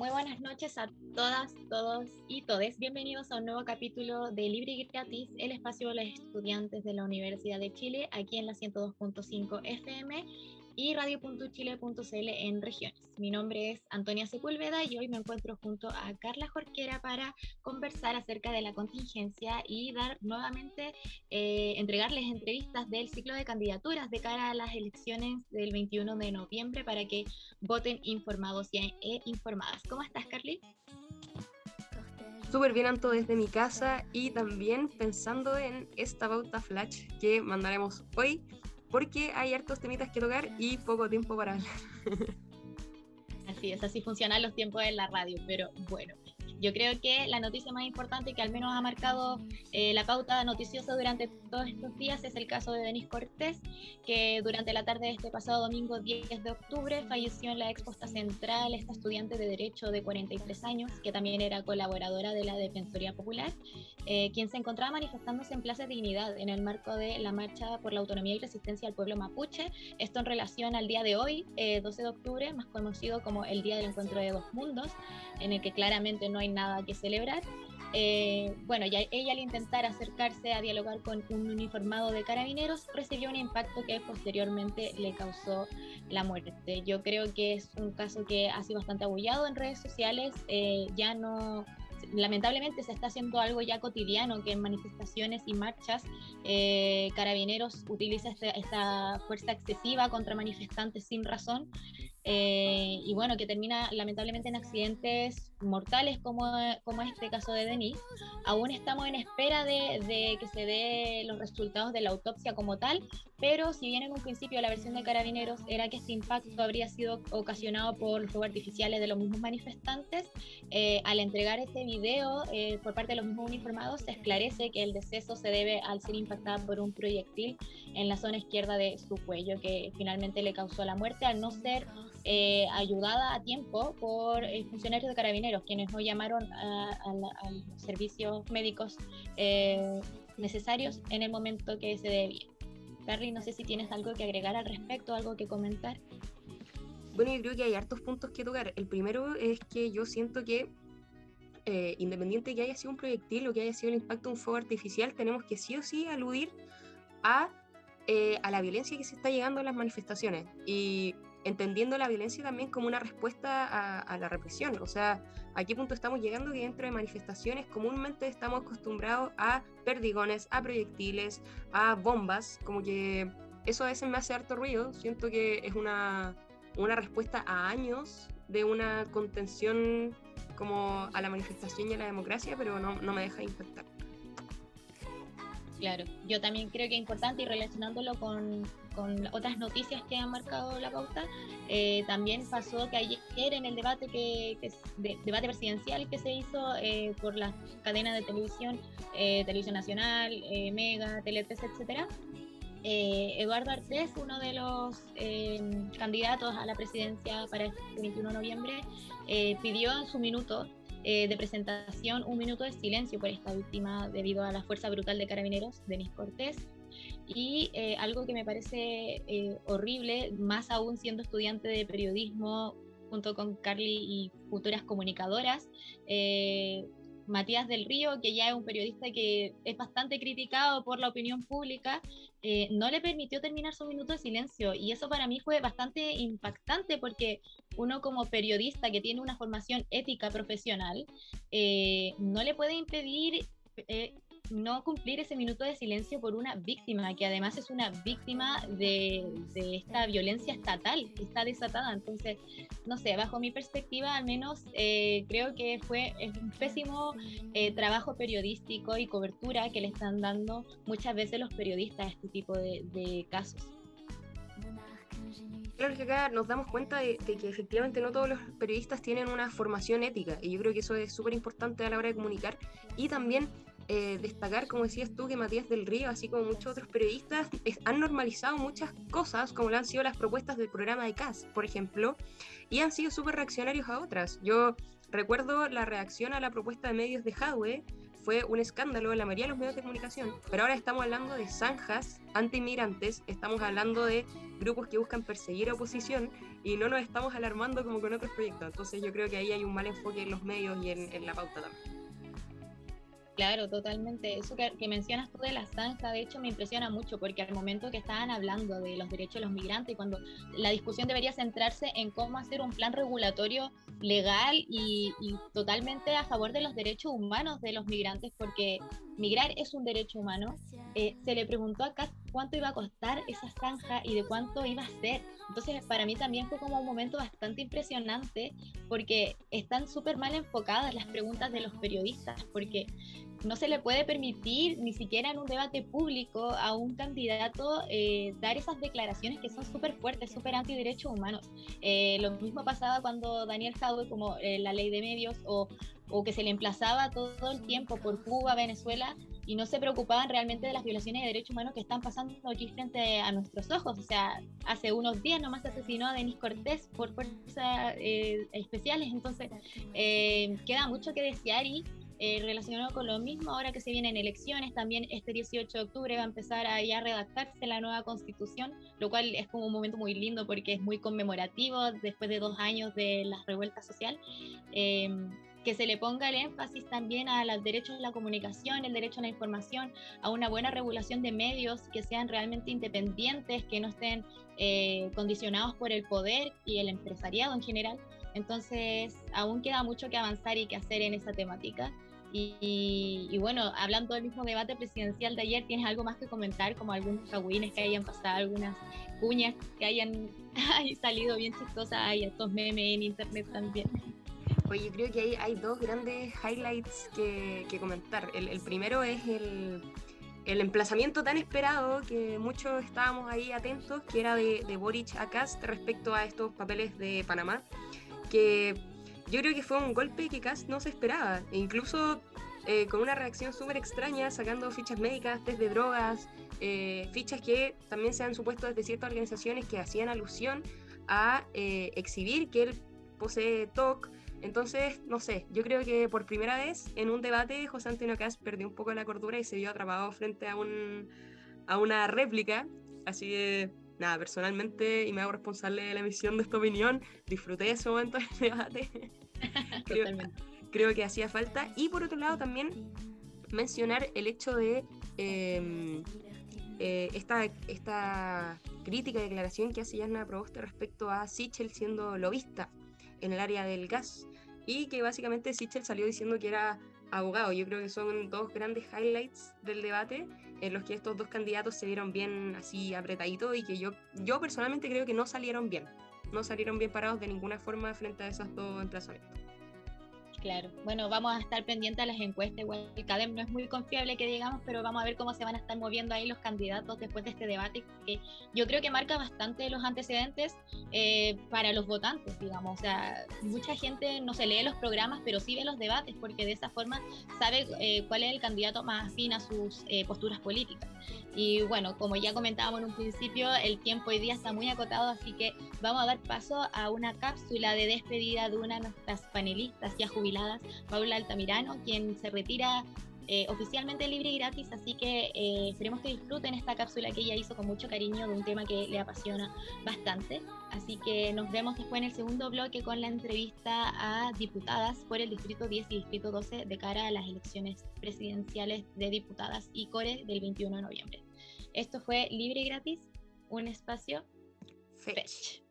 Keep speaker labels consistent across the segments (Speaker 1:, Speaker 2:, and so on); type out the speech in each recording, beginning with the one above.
Speaker 1: Muy buenas noches a todas, todos y todes. Bienvenidos a un nuevo capítulo de Libre y Gratis, el espacio de los estudiantes de la Universidad de Chile, aquí en la 102.5 FM y radio.chile.cl en regiones. Mi nombre es Antonia Sepúlveda y hoy me encuentro junto a Carla Jorquera para conversar acerca de la contingencia y dar nuevamente, eh, entregarles entrevistas del ciclo de candidaturas de cara a las elecciones del 21 de noviembre para que voten informados y e informadas. ¿Cómo estás, Carly?
Speaker 2: Súper bien, Anto, desde mi casa y también pensando en esta pauta flash que mandaremos hoy porque hay hartos temitas que tocar y poco tiempo para hablar.
Speaker 1: Así es, así funcionan los tiempos en la radio, pero bueno, yo creo que la noticia más importante que al menos ha marcado eh, la pauta noticiosa durante todos estos días es el caso de Denis Cortés, que durante la tarde de este pasado domingo 10 de octubre falleció en la exposta central esta estudiante de Derecho de 43 años, que también era colaboradora de la Defensoría Popular, eh, quien se encontraba manifestándose en Plaza Dignidad en el marco de la Marcha por la Autonomía y Resistencia al Pueblo Mapuche. Esto en relación al día de hoy, 12 eh, de octubre, más conocido como el Día del Encuentro de Dos Mundos, en el que claramente no hay nada que celebrar. Eh, bueno, ya ella al intentar acercarse a dialogar con un uniformado de carabineros recibió un impacto que posteriormente le causó la muerte. Yo creo que es un caso que ha sido bastante abullado en redes sociales, eh, ya no lamentablemente se está haciendo algo ya cotidiano, que en manifestaciones y marchas eh, carabineros utiliza esta, esta, fuerza excesiva contra manifestantes sin razón eh, y bueno, que termina lamentablemente en accidentes mortales como, como este caso de Denis. Aún estamos en espera de, de, que se dé los resultados de la autopsia como tal, pero si bien en un principio la versión de Carabineros era que este impacto habría sido ocasionado por los fuegos artificiales de los mismos manifestantes, eh, al entregar este video eh, por parte de los mismos uniformados se esclarece que el deceso se debe al ser impactada por un proyectil en la zona izquierda de su cuello que finalmente le causó la muerte al no ser eh, ayudada a tiempo por eh, funcionarios de carabineros, quienes no llamaron a, los servicios médicos eh, necesarios en el momento que se debía. Carly, no sé si tienes algo que agregar al respecto, algo que comentar.
Speaker 2: Bueno, yo creo que hay hartos puntos que tocar. El primero es que yo siento que independiente de que haya sido un proyectil o que haya sido el impacto de un fuego artificial, tenemos que sí o sí aludir a, a la violencia que se está llegando a las manifestaciones. Y entendiendo la violencia también como una respuesta a, la represión. O sea, ¿a qué punto estamos llegando que dentro de manifestaciones comúnmente estamos acostumbrados a perdigones, a proyectiles, a bombas? Como que eso a veces me hace harto ruido. Siento que es una, una respuesta a años de una contención como a la manifestación y a la democracia, pero no, no me deja impactar.
Speaker 1: Claro, yo también creo que es importante y relacionándolo con, con otras noticias que han marcado la pauta, eh, también pasó que ayer en el debate que, debate presidencial que se hizo eh, por las cadenas de televisión, eh, Televisión Nacional, Mega, Tele3, etcétera, Eduardo Artés, uno de los candidatos a la presidencia para este 21 de noviembre, pidió su minuto eh, de presentación un minuto de silencio por esta víctima debido a la fuerza brutal de carabineros, Denis Cortés. Y eh, algo que me parece eh, horrible, más aún siendo estudiante de periodismo junto con Carly y futuras comunicadoras, Matías del Río, que ya es un periodista que es bastante criticado por la opinión pública, eh, no le permitió terminar su minuto de silencio. Y eso para mí fue bastante impactante porque uno como periodista que tiene una formación ética profesional, eh, no le puede impedir eh, no cumplir ese minuto de silencio por una víctima, que además es una víctima de, esta violencia estatal que está desatada. Entonces, no sé, bajo mi perspectiva, al menos eh, creo que fue un pésimo eh, trabajo periodístico y cobertura que le están dando muchas veces los periodistas a este tipo de casos.
Speaker 2: Claro que acá nos damos cuenta de, que efectivamente no todos los periodistas tienen una formación ética y yo creo que eso es súper importante a la hora de comunicar y también eh, destacar, como decías tú, que Matías del Río, así como muchos otros periodistas, han normalizado muchas cosas, como lo han sido las propuestas del programa de CAS, por ejemplo, y han sido súper reaccionarios a otras. Yo recuerdo la reacción a la propuesta de medios de Hadwe, fue un escándalo en la mayoría de los medios de comunicación, pero ahora estamos hablando de zanjas anti-inmigrantes, estamos hablando de grupos que buscan perseguir a oposición y no nos estamos alarmando como con otros proyectos. Entonces yo creo que ahí hay un mal enfoque en los medios y en, en la pauta también.
Speaker 1: Claro, totalmente. Eso que, mencionas tú de la zanja, de hecho, me impresiona mucho porque al momento que estaban hablando de los derechos de los migrantes cuando la discusión debería centrarse en cómo hacer un plan regulatorio legal y, totalmente a favor de los derechos humanos de los migrantes, porque migrar es un derecho humano, eh, se le preguntó acá cuánto iba a costar esa zanja y de cuánto iba a ser. Entonces, para mí también fue como un momento bastante impresionante porque están súper mal enfocadas las preguntas de los periodistas, porque no se le puede permitir ni siquiera en un debate público a un candidato eh, dar esas declaraciones que son súper fuertes, súper antiderechos humanos. Eh, lo mismo pasaba cuando Daniel Jadwe, como la ley de medios, o, o, que se le emplazaba todo el tiempo por Cuba, Venezuela, y no se preocupaban realmente de las violaciones de derechos humanos que están pasando aquí frente a nuestros ojos. O sea, hace unos días nomás se asesinó a Denis Cortés por fuerzas especiales, entonces queda mucho que desear y eh, relacionado con lo mismo, ahora que se vienen elecciones, también este 18 de octubre va a empezar a ya redactarse la nueva constitución, lo cual es como un momento muy lindo porque es muy conmemorativo después de dos años de la revuelta social. Em, que se le ponga el énfasis también a los derechos de la comunicación, el derecho a la información, a una buena regulación de medios que sean realmente independientes, que no estén eh, condicionados por el poder y el empresariado en general. Entonces, aún queda mucho que avanzar y que hacer en esa temática. Y, bueno, hablando del mismo debate presidencial de ayer, ¿tienes algo más que comentar? Como algunos cagüines que hayan pasado, algunas cuñas que hayan salido bien chistosas, hay estos memes en internet también.
Speaker 2: Oye, creo que hay, hay dos grandes highlights que, que comentar. El, el, primero es el, el, emplazamiento tan esperado que muchos estábamos ahí atentos, que era de, de Boric a Cast respecto a estos papeles de Panamá, que yo creo que fue un golpe que casi no se esperaba, e incluso eh, con una reacción súper extraña, sacando fichas médicas, test de drogas, eh, fichas que también se han supuesto desde ciertas organizaciones que hacían alusión a eh, exhibir que él posee TOC. Entonces, no sé, yo creo que por primera vez en un debate José Antonio Cas perdió un poco la cordura y se vio atrapado frente a, un, a una réplica. Así que nada, personalmente, y me hago responsable de la emisión de esta opinión, disfruté ese momento del debate. creo, creo, que hacía falta. Y por otro lado también mencionar el hecho de em, eh, esta, esta crítica declaración que hace Yarna Proboste respecto a Sichel siendo lobista en el área del gas y que básicamente Sichel salió diciendo que era abogado. Yo creo que son dos grandes highlights del debate en los que estos dos candidatos se vieron bien así apretaditos y que yo, yo personalmente creo que no salieron bien. No salieron bien parados de ninguna forma frente a esos dos emplazamientos.
Speaker 1: Claro, bueno, vamos a estar pendientes a las encuestas. Igual el CADEM no es muy confiable que digamos, pero vamos a ver cómo se van a estar moviendo ahí los candidatos después de este debate, que yo creo que marca bastante los antecedentes eh, para los votantes, digamos. O sea, mucha gente no se lee los programas, pero sí ve los debates, porque de esa forma sabe eh, cuál es el candidato más afín a sus eh, posturas políticas. Y bueno, como ya comentábamos en un principio, el tiempo hoy día está muy acotado, así que vamos a dar paso a una cápsula de despedida de una de nuestras panelistas ya jubiladas Paula Altamirano, quien se retira eh, oficialmente libre y gratis, así que eh, esperemos que disfruten esta cápsula que ella hizo con mucho cariño de un tema que le apasiona bastante. Así que nos vemos después en el segundo bloque con la entrevista a diputadas por el Distrito 10 y Distrito 12 de cara a las elecciones presidenciales de diputadas y core del 21 de noviembre. Esto fue Libre y Gratis, un espacio Fetch.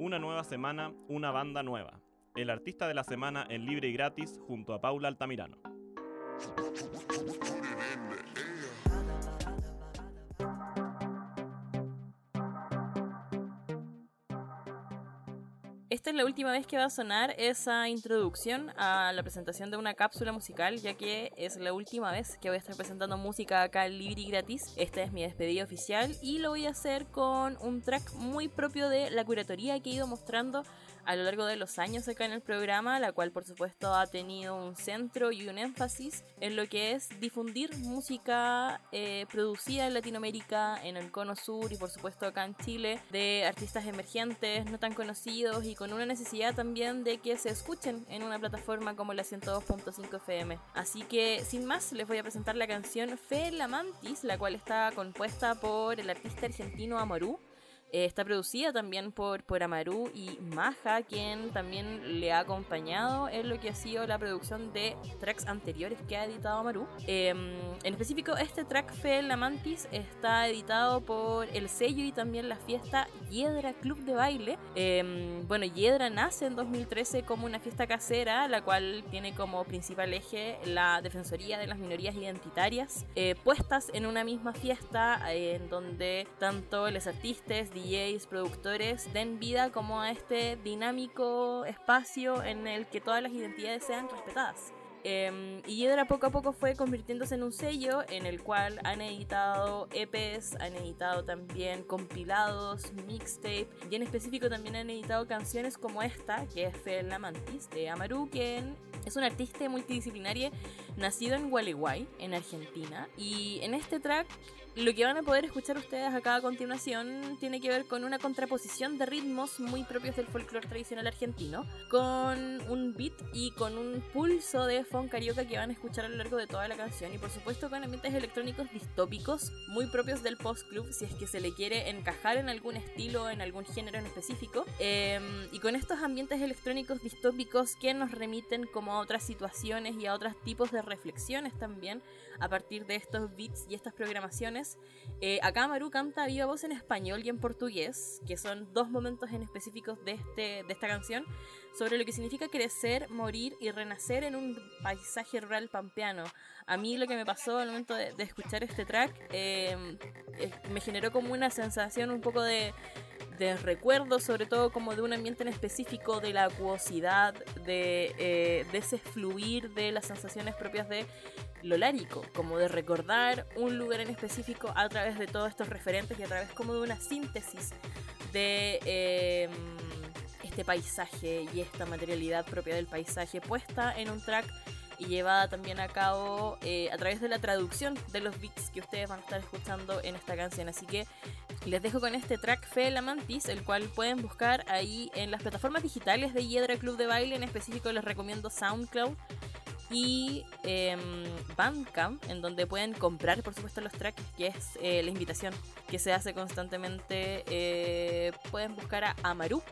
Speaker 3: Una nueva semana, una banda nueva. El artista de la semana en libre y gratis junto a Paula Altamirano.
Speaker 4: Esta es la última vez que va a sonar esa introducción a la presentación de una cápsula musical, ya que es la última vez que voy a estar presentando música acá libre y gratis. Esta es mi despedida oficial y lo voy a hacer con un track muy propio de la curatoría que he ido mostrando a lo largo de los años acá en el programa, la cual por supuesto ha tenido un centro y un énfasis en lo que es difundir música eh, producida en Latinoamérica, en el Cono Sur y por supuesto acá en Chile, de artistas emergentes, no tan conocidos y con una necesidad también de que se escuchen en una plataforma como la 102.5 FM. Así que sin más les voy a presentar la canción Fe la Mantis, la cual está compuesta por el artista argentino Amaru eh, está producida también por, por Amaru y Maja, quien también le ha acompañado en lo que ha sido la producción de tracks anteriores que ha editado Amaru. Em, en específico, este track Fe la Mantis está editado por el sello y también la fiesta Hiedra Club de Baile. Em, bueno, Hiedra nace en 2013 como una fiesta casera, la cual tiene como principal eje la defensoría de las minorías identitarias, eh, puestas en una misma fiesta eh, en donde tanto los artistas, DJs, productores den vida como a este dinámico espacio en el que todas las identidades sean respetadas. Em, y Hiedra poco a poco fue convirtiéndose en un sello en el cual han editado EPs, han editado también compilados, mixtape y en específico también han editado canciones como esta, que es Fel Mantis de Amaru, quien es un artista multidisciplinario nacido en Gualeguay, en Argentina. Y en este track lo que van a poder escuchar ustedes acá a continuación tiene que ver con una contraposición de ritmos muy propios del folclore tradicional argentino, con un beat y con un pulso de funk carioca que van a escuchar a lo largo de toda la canción y por supuesto con ambientes electrónicos distópicos muy propios del post-club si es que se le quiere encajar en algún estilo, en algún género en específico. Em, y con estos ambientes electrónicos distópicos que nos remiten como a otras situaciones y a otros tipos de reflexiones también a partir de estos beats y estas programaciones. Eh, acá Maru canta viva voz en español y en portugués, que son dos momentos en específicos de, este, de esta canción, sobre lo que significa crecer, morir y renacer en un paisaje rural pampeano. A mí lo que me pasó al momento de, escuchar este track em, me generó como una sensación un poco de de recuerdo, sobre todo como de un ambiente en específico, de la acuosidad, de, eh, de ese fluir de las sensaciones propias de lo lárico, como de recordar un lugar en específico a través de todos estos referentes y a través como de una síntesis de em, este paisaje y esta materialidad propia del paisaje puesta en un track y llevada también a cabo eh, a través de la traducción de los beats que ustedes van a estar escuchando en esta canción. Así que les dejo con este track Fe la Mantis, el cual pueden buscar ahí en las plataformas digitales de Hiedra Club de Baile. En específico les recomiendo SoundCloud y eh, Bandcamp, en donde pueden comprar, por supuesto, los tracks, que es eh, la invitación que se hace constantemente. Eh, pueden buscar a Amaru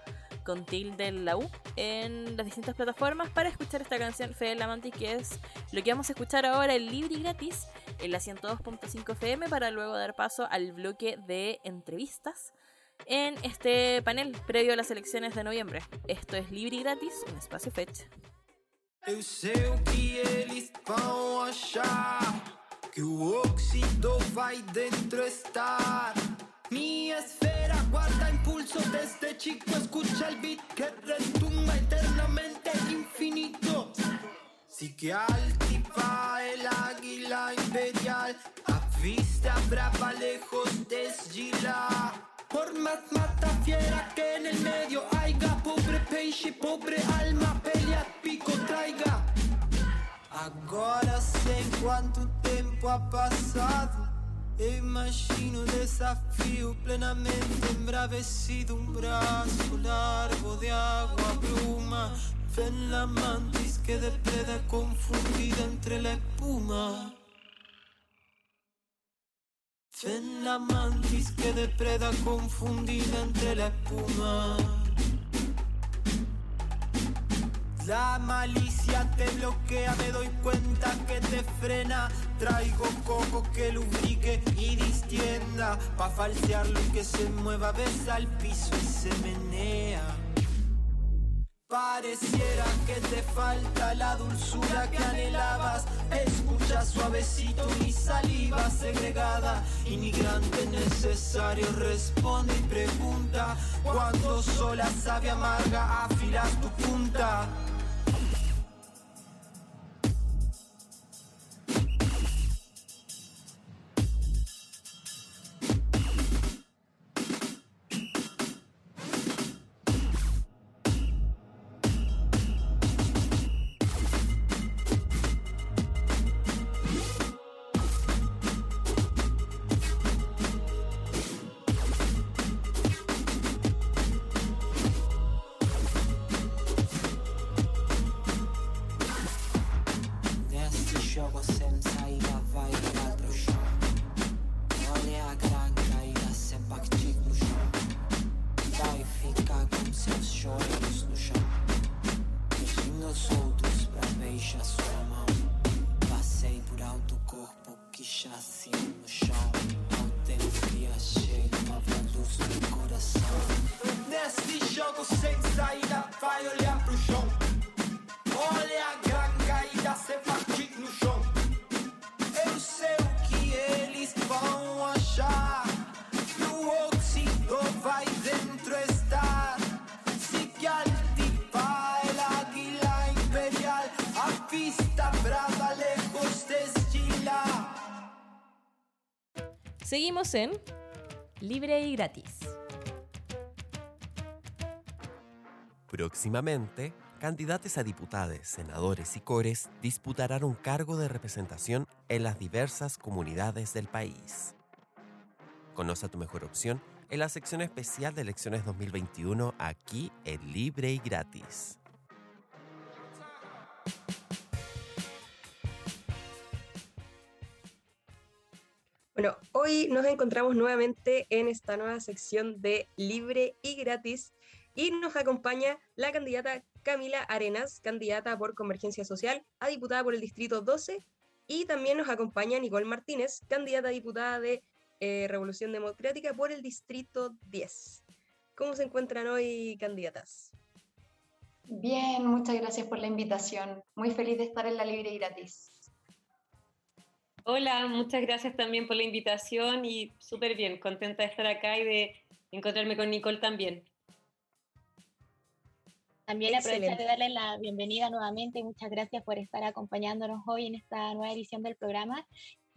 Speaker 4: con tilde en la U en las distintas plataformas para escuchar esta canción Fe la Mantis, que es lo que vamos a escuchar ahora en libre y gratis en la 102.5 FM para luego dar paso al bloque de entrevistas en este panel previo a las elecciones de noviembre. Esto es libre y gratis, un espacio fecha.
Speaker 5: Eu sei o que eles vão achar. Que o vai dentro estar. Mi esfera guarda impulso desde chico. Escucha el beat que retumba eternamente infinito. Sí que altiva el águila imperial. A vista brava lejos desgila. Por más mata fiera que en el medio haya pobre peixe, pobre alma, pelea pico traiga. Agora sei quanto tempo ha passado. E imagino o desafio plenamente embravecido. Um braço largo de água bruma. Ven la mantis que depreda confundida entre la espuma. En la mantis que depreda confundida entre la espuma. La malicia te bloquea, me doy cuenta que te frena. Traigo coco que lubrique y distienda. Pa' falsearlo y que se mueva, besa al piso y se menea. Pareciera que te falta la dulzura que anhelabas. Escucha suavecito mi saliva segregada. Inmigrante necesario, responde y pregunta. Cuando sola sabe amarga, afilas tu punta.
Speaker 4: Seguimos en
Speaker 6: Libre y gratis.
Speaker 7: Próximamente, candidatos a diputados, senadores y cores disputarán un cargo de representación en las diversas comunidades del país. Conoce tu mejor opción en la sección especial de elecciones 2021 aquí en Libre y Gratis.
Speaker 2: Bueno, hoy nos encontramos nuevamente en esta nueva sección de Libre y Gratis y nos acompaña la candidata Camila Arenas, candidata por Convergencia Social a diputada por el Distrito 12 y también nos acompaña Nicole Martínez, candidata a diputada de eh, Revolución Democrática por el Distrito 10. ¿Cómo se encuentran hoy, candidatas?
Speaker 8: Bien, muchas gracias por la invitación. Muy feliz de estar en la Libre y Gratis.
Speaker 9: Hola, muchas gracias también por la invitación y súper bien, contenta de estar acá y de encontrarme con Nicole también.
Speaker 1: También aprovechar de darle la bienvenida nuevamente y muchas gracias por estar acompañándonos hoy en esta nueva edición del programa.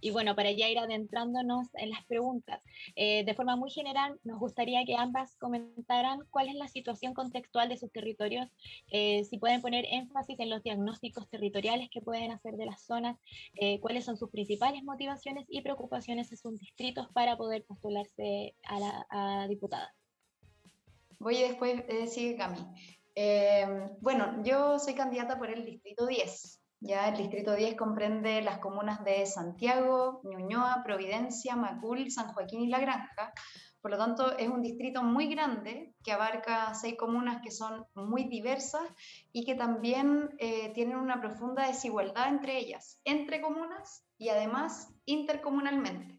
Speaker 1: Y bueno, para ya ir adentrándonos en las preguntas, eh, de forma muy general, nos gustaría que ambas comentaran cuál es la situación contextual de sus territorios, eh, si pueden poner énfasis en los diagnósticos territoriales que pueden hacer de las zonas, eh, cuáles son sus principales motivaciones y preocupaciones en sus distritos para poder postularse a la a diputada.
Speaker 8: Voy y después eh, sigue Cami. Eh, bueno, yo soy candidata por el Distrito 10. Ya el Distrito 10 comprende las comunas de Santiago, Ñuñoa, Providencia, Macul, San Joaquín y La Granja. Por lo tanto, es un distrito muy grande que abarca seis comunas que son muy diversas y que también eh, tienen una profunda desigualdad entre ellas, entre comunas y además intercomunalmente.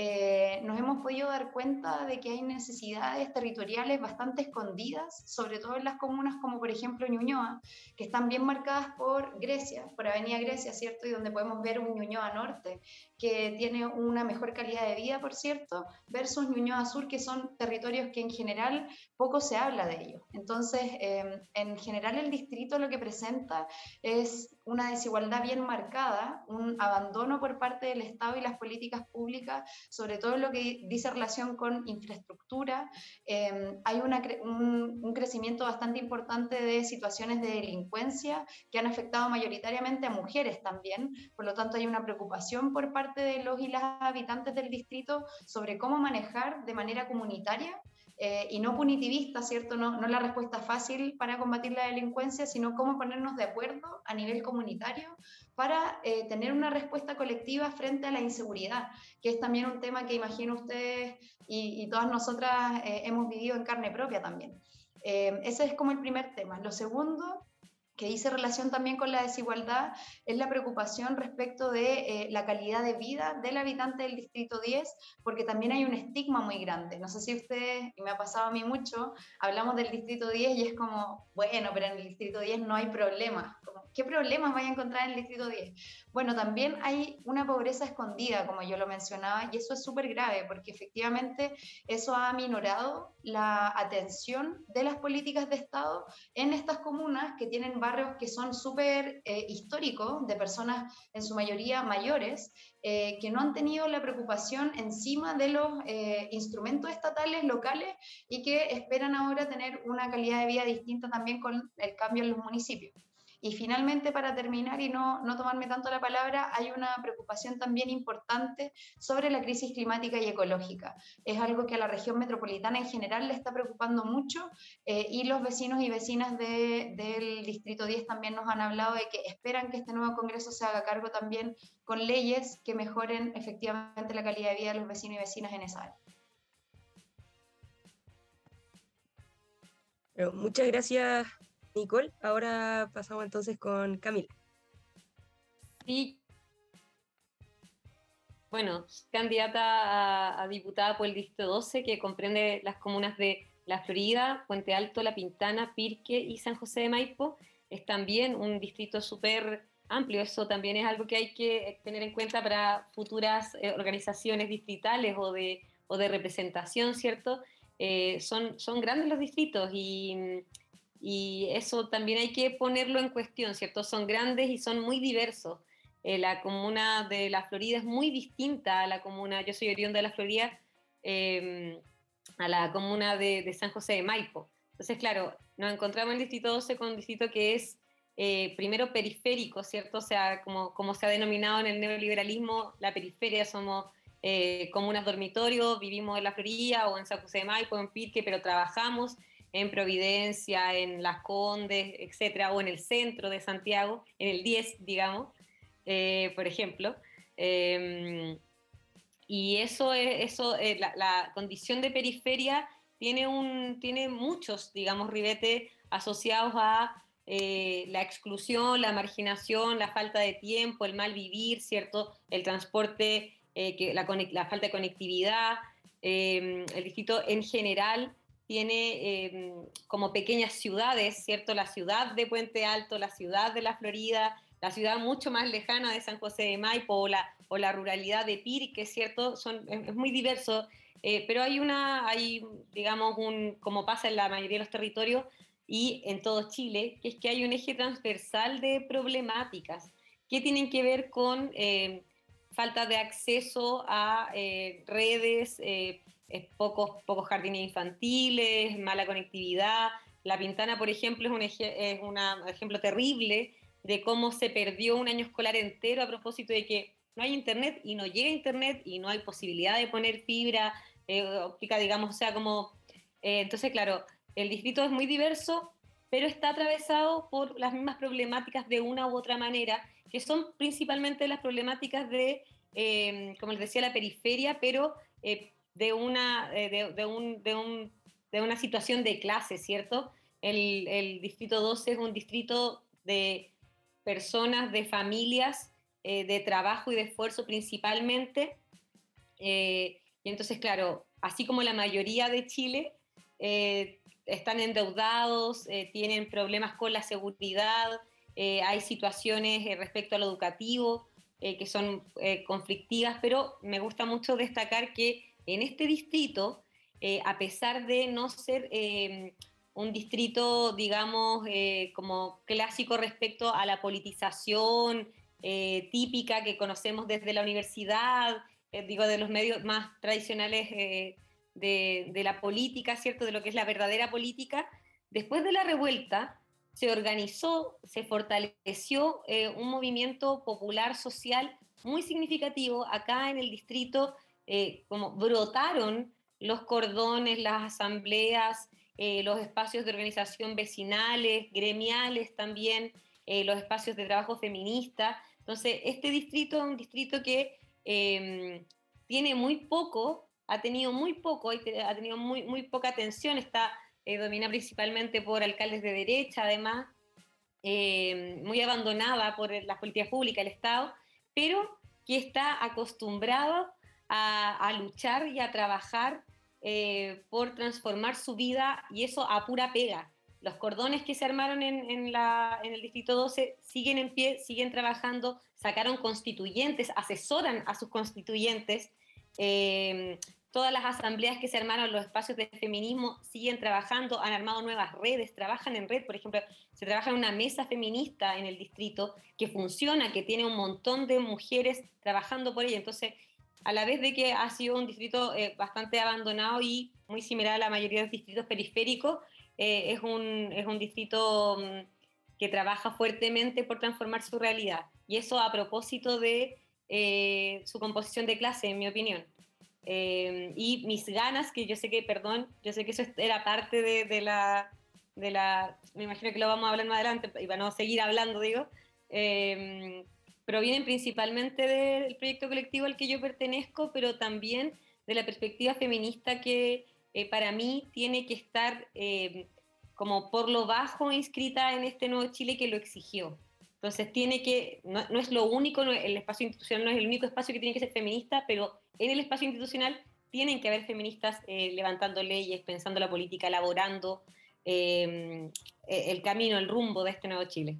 Speaker 8: Eh, nos hemos podido dar cuenta de que hay necesidades territoriales bastante escondidas, sobre todo en las comunas como por ejemplo Ñuñoa, que están bien marcadas por Grecia, por Avenida Grecia, ¿cierto? Y donde podemos ver un Ñuñoa Norte, que tiene una mejor calidad de vida, por cierto, versus Ñuñoa Sur, que son territorios que en general poco se habla de ellos. Entonces, eh, en general el distrito lo que presenta es una desigualdad bien marcada, un abandono por parte del Estado y las políticas públicas, sobre todo lo que dice relación con infraestructura. Eh, hay un, un crecimiento bastante importante de situaciones de delincuencia que han afectado mayoritariamente a mujeres también. Por lo tanto, hay una preocupación por parte de los y las habitantes del distrito sobre cómo manejar de manera comunitaria eh, y no punitivista, ¿cierto? No, no la respuesta fácil para combatir la delincuencia, sino cómo ponernos de acuerdo a nivel comunitario para eh, tener una respuesta colectiva frente a la inseguridad, que es también un tema que imagino ustedes y, y todas nosotras eh, hemos vivido en carne propia también. Eh, ese es como el primer tema. Lo segundo que dice relación también con la desigualdad, es la preocupación respecto de eh, la calidad de vida del habitante del Distrito 10, porque también hay un estigma muy grande. No sé si ustedes, y me ha pasado a mí mucho, hablamos del Distrito 10 y es como, bueno, pero en el Distrito 10 no hay problemas. ¿Qué problemas vaya a encontrar en el Distrito 10? Bueno, también hay una pobreza escondida, como yo lo mencionaba, y eso es súper grave, porque efectivamente eso ha minorado la atención de las políticas de Estado en estas comunas que tienen barrios que son súper eh, históricos, de personas en su mayoría mayores, eh, que no han tenido la preocupación encima de los eh, instrumentos estatales locales y que esperan ahora tener una calidad de vida distinta también con el cambio en los municipios. Y finalmente, para terminar y no, no tomarme tanto la palabra, hay una preocupación también importante sobre la crisis climática y ecológica. Es algo que a la región metropolitana en general le está preocupando mucho eh, y los vecinos y vecinas de- del Distrito 10 también nos han hablado de que esperan que este nuevo Congreso se haga cargo también con leyes que mejoren efectivamente la calidad de vida de los vecinos y vecinas en esa área.
Speaker 2: Bueno, muchas gracias, Nicole. Ahora pasamos entonces con Camila.
Speaker 9: Sí. bueno, candidata a, diputada por el Distrito 12, que comprende las comunas de La Florida, Puente Alto, La Pintana, Pirque y San José de Maipo. Es también un distrito súper amplio. Eso también es algo que hay que tener en cuenta para futuras eh, organizaciones distritales o de, o de representación, ¿cierto? Eh, son, son grandes los distritos y, y eso también hay que ponerlo en cuestión, ¿cierto? Son grandes y son muy diversos. Eh, la comuna de la Florida es muy distinta a la comuna, yo soy oriunda de la Florida, em, a la comuna de, San José de Maipo. Entonces, claro, nos encontramos en el Distrito 12 con un distrito que es eh, primero periférico, ¿cierto? O sea, como, como se ha denominado en el neoliberalismo, la periferia somos eh, comunas dormitorios, vivimos en la Florida o en San José de Maipo, en Pirque, pero trabajamos en Providencia, en Las Condes, etcétera, o en el centro de Santiago, en el 10, digamos. Eh, por ejemplo. Em, y eso, es, eso eh, la, condición de periferia tiene, un, tiene muchos, digamos, ribetes asociados a eh, la exclusión, la marginación, la falta de tiempo, el mal vivir, ¿cierto? El transporte, que, la, la, falta de conectividad. Em, el distrito en general tiene em, como pequeñas ciudades, ¿cierto? La ciudad de Puente Alto, la ciudad de la Florida, la ciudad mucho más lejana de San José de Maipo o la, ruralidad de Pirque, ¿cierto? Son, es, muy diverso, eh, pero hay una, hay, digamos, un, como pasa en la mayoría de los territorios y en todo Chile, que es que hay un eje transversal de problemáticas que tienen que ver con eh, falta de acceso a eh, redes, pocos, pocos jardines infantiles, mala conectividad. La Pintana, por ejemplo, es un, es un ejemplo terrible de cómo se perdió un año escolar entero a propósito de que no hay internet y no llega internet y no hay posibilidad de poner fibra eh, óptica, digamos, o sea, como... Eh, entonces, claro, el distrito es muy diverso, pero está atravesado por las mismas problemáticas de una u otra manera, que son principalmente las problemáticas de, eh, como les decía, la periferia, pero de, una, de, un, de, un, de, una situación de clase, ¿cierto? El, distrito 12 es un distrito de personas, de familias, eh, de trabajo y de esfuerzo principalmente. Eh, y entonces, claro, así como la mayoría de Chile, eh, están endeudados, tienen problemas con la seguridad, hay situaciones respecto a lo educativo que son conflictivas, pero me gusta mucho destacar que en este distrito, a pesar de no ser un distrito, digamos, eh, como clásico respecto a la politización eh, típica que conocemos desde la universidad, eh, digo, de los medios más tradicionales de, de, la política, ¿cierto? De lo que es la verdadera política. Después de la revuelta, se organizó, se fortaleció un movimiento popular social muy significativo acá en el distrito, como brotaron los cordones, las asambleas, eh, los espacios de organización vecinales, gremiales también, eh, los espacios de trabajo feminista. Entonces, este distrito es un distrito que em, tiene muy poco, ha tenido muy poco, ha tenido muy, muy poca atención, está eh, dominada principalmente por alcaldes de derecha, además, em, muy abandonada por las políticas públicas, el Estado, pero que está acostumbrado a, luchar y a trabajar eh, por transformar su vida y eso a pura pega. Los cordones que se armaron en el Distrito 12 siguen en pie, siguen trabajando, sacaron constituyentes, asesoran a sus constituyentes. Eh, todas las asambleas que se armaron, los espacios de feminismo siguen trabajando, han armado nuevas redes, trabajan en red, por ejemplo, se trabaja en una mesa feminista en el distrito que funciona, que tiene un montón de mujeres trabajando por ella. Entonces, a la vez de que ha sido un distrito eh, bastante abandonado y muy similar a la mayoría de los distritos periféricos, eh, es, un, es un distrito mm, que trabaja fuertemente por transformar su realidad. Y eso a propósito de eh, su composición de clase, en mi opinión. y mis ganas, que yo sé que, perdón, yo sé que eso era parte de, la, de la, me imagino que lo vamos a hablar más adelante y vamos a seguir hablando, digo, provienen principalmente del proyecto colectivo al que yo pertenezco, pero también de la perspectiva feminista que eh, para mí tiene que estar eh, como por lo bajo inscrita en este nuevo Chile que lo exigió. Entonces tiene que, no, es lo único, no- el espacio institucional no es el único espacio que tiene que ser feminista, pero en el espacio institucional tienen que haber feministas eh, levantando leyes, pensando la política, elaborando el camino, el rumbo de este nuevo Chile.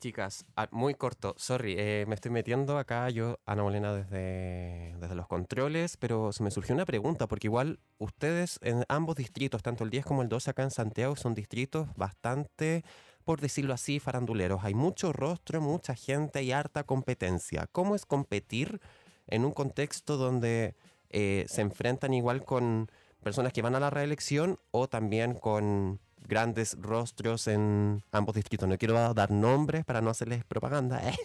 Speaker 7: Chicas, ah, muy corto, sorry, eh, me estoy metiendo acá yo, Ana Molena, desde, desde los controles, pero se me surgió una pregunta, porque igual ustedes en ambos distritos, tanto el 10 como el 12 acá en Santiago, son distritos bastante, por decirlo así, faranduleros. Hay mucho rostro, mucha gente y harta competencia. ¿Cómo es competir en un contexto donde eh, se enfrentan igual con personas que van a la reelección o también con grandes rostros en ambos distritos. No quiero dar nombres para no hacerles propaganda, ¿eh?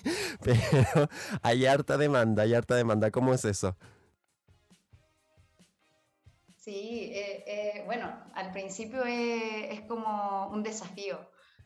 Speaker 7: pero hay harta demanda, hay harta demanda. ¿Cómo es eso?
Speaker 8: Sí, eh, eh, bueno, al principio es como un desafío,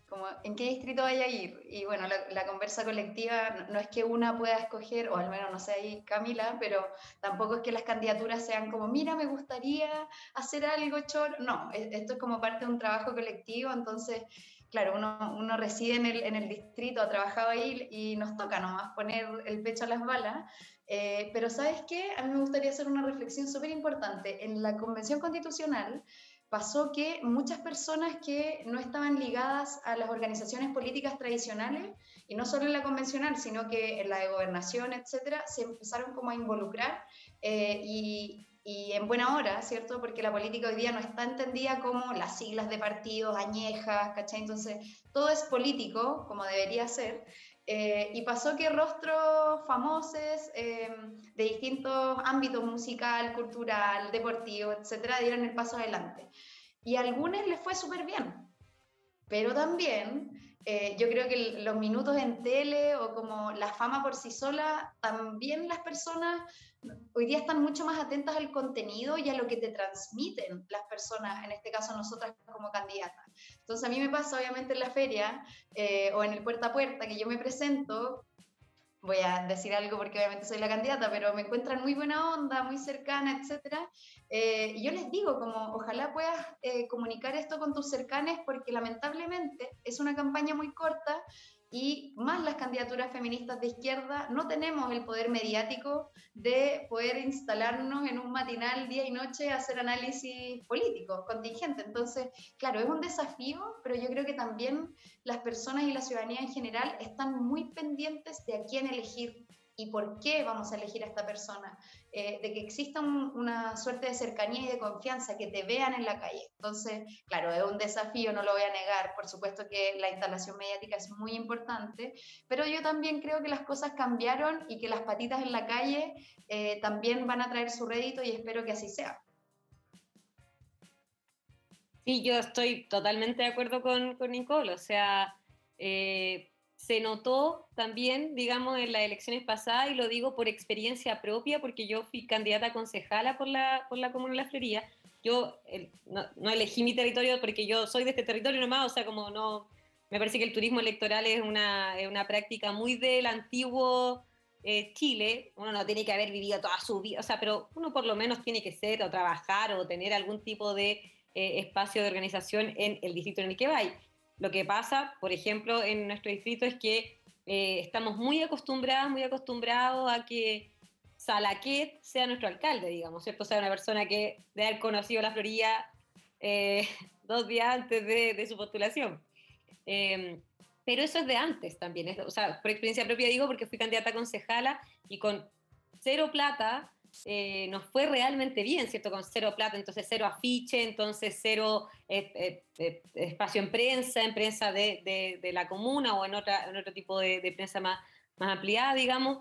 Speaker 8: como en qué distrito vaya a ir. Y bueno, la, la conversa colectiva no, no es que una pueda escoger, o al menos no sé ahí Camila, pero tampoco es que las candidaturas sean como, mira, me gustaría hacer algo, chor. No, e- esto es como parte de un trabajo colectivo, entonces, claro, uno, uno reside en el, en el distrito, ha trabajado ahí y nos toca nomás poner el pecho a las balas. Eh, pero ¿sabes qué? A mí me gustaría hacer una reflexión súper importante. En la Convención Constitucional pasó que muchas personas que no estaban ligadas a las organizaciones políticas tradicionales, y no solo en la convencional, sino que en la de gobernación, etcétera, se empezaron como a involucrar eh, y, y en buena hora, ¿cierto? Porque la política hoy día no está entendida como las siglas de partidos, añejas, ¿cachai? Entonces, todo es político, como debería ser. Eh, y pasó que rostros famosos eh, distintos ámbitos, musical, cultural, deportivo, etcétera, dieron el paso adelante. Y a algunos les fue súper bien, pero también eh, yo creo que los minutos en tele o como la fama por sí sola, también las personas hoy día están mucho más atentas al contenido y a lo que te transmiten las personas, en este caso nosotras como candidatas. Entonces a mí me pasa obviamente en la feria eh, o en el puerta a puerta que yo me presento, voy a decir algo porque obviamente soy la candidata, pero me encuentran muy buena onda, muy cercana, etcétera. Eh, yo les digo, como ojalá puedas eh, comunicar esto con tus cercanes, porque lamentablemente es una campaña muy corta y más las candidaturas feministas de izquierda no tenemos el poder mediático de poder instalarnos en un matinal día y noche a hacer análisis político, contingente. Entonces, claro, es un desafío, pero yo creo que también las personas y la ciudadanía en general están muy pendientes de a quién elegir y por qué vamos a elegir a esta persona, eh, de que exista un- una suerte de cercanía y de confianza, que te vean en la calle. Entonces, claro, es un desafío, no lo voy a negar, por supuesto que la instalación mediática es muy importante, pero yo también creo que las cosas cambiaron y que las patitas en la calle eh, también van a traer su rédito y espero que así sea.
Speaker 9: Sí, yo estoy totalmente de acuerdo con, con Nicole. O sea, eh, se notó también, digamos, en las elecciones pasadas, y lo digo por experiencia propia, porque yo fui candidata concejala por la, por la Comuna de La Florida. Yo no, no elegí mi territorio porque yo soy de este territorio nomás, o sea, como no... Me parece que el turismo electoral es una, es una práctica muy del antiguo eh, Chile. Uno no tiene que haber vivido toda su vida, o sea, pero uno por lo menos tiene que ser o trabajar o tener algún tipo de eh, espacio de organización en el distrito en el que va. Lo que pasa, por ejemplo, en nuestro distrito es que eh, estamos muy acostumbrados, muy acostumbrados a que Salaquet sea nuestro alcalde, digamos, ¿cierto? O sea, una persona que de haber conocido la Florida eh, dos días antes de, de su postulación. Eh, pero eso es de antes también, o sea, por experiencia propia digo, porque fui candidata a concejala y con cero plata eh, nos fue realmente bien, ¿cierto? Con cero plata, entonces cero afiche, entonces cero eh, eh, espacio en prensa, en prensa de, la comuna o en, otra, en otro tipo de, prensa más, ampliada, digamos,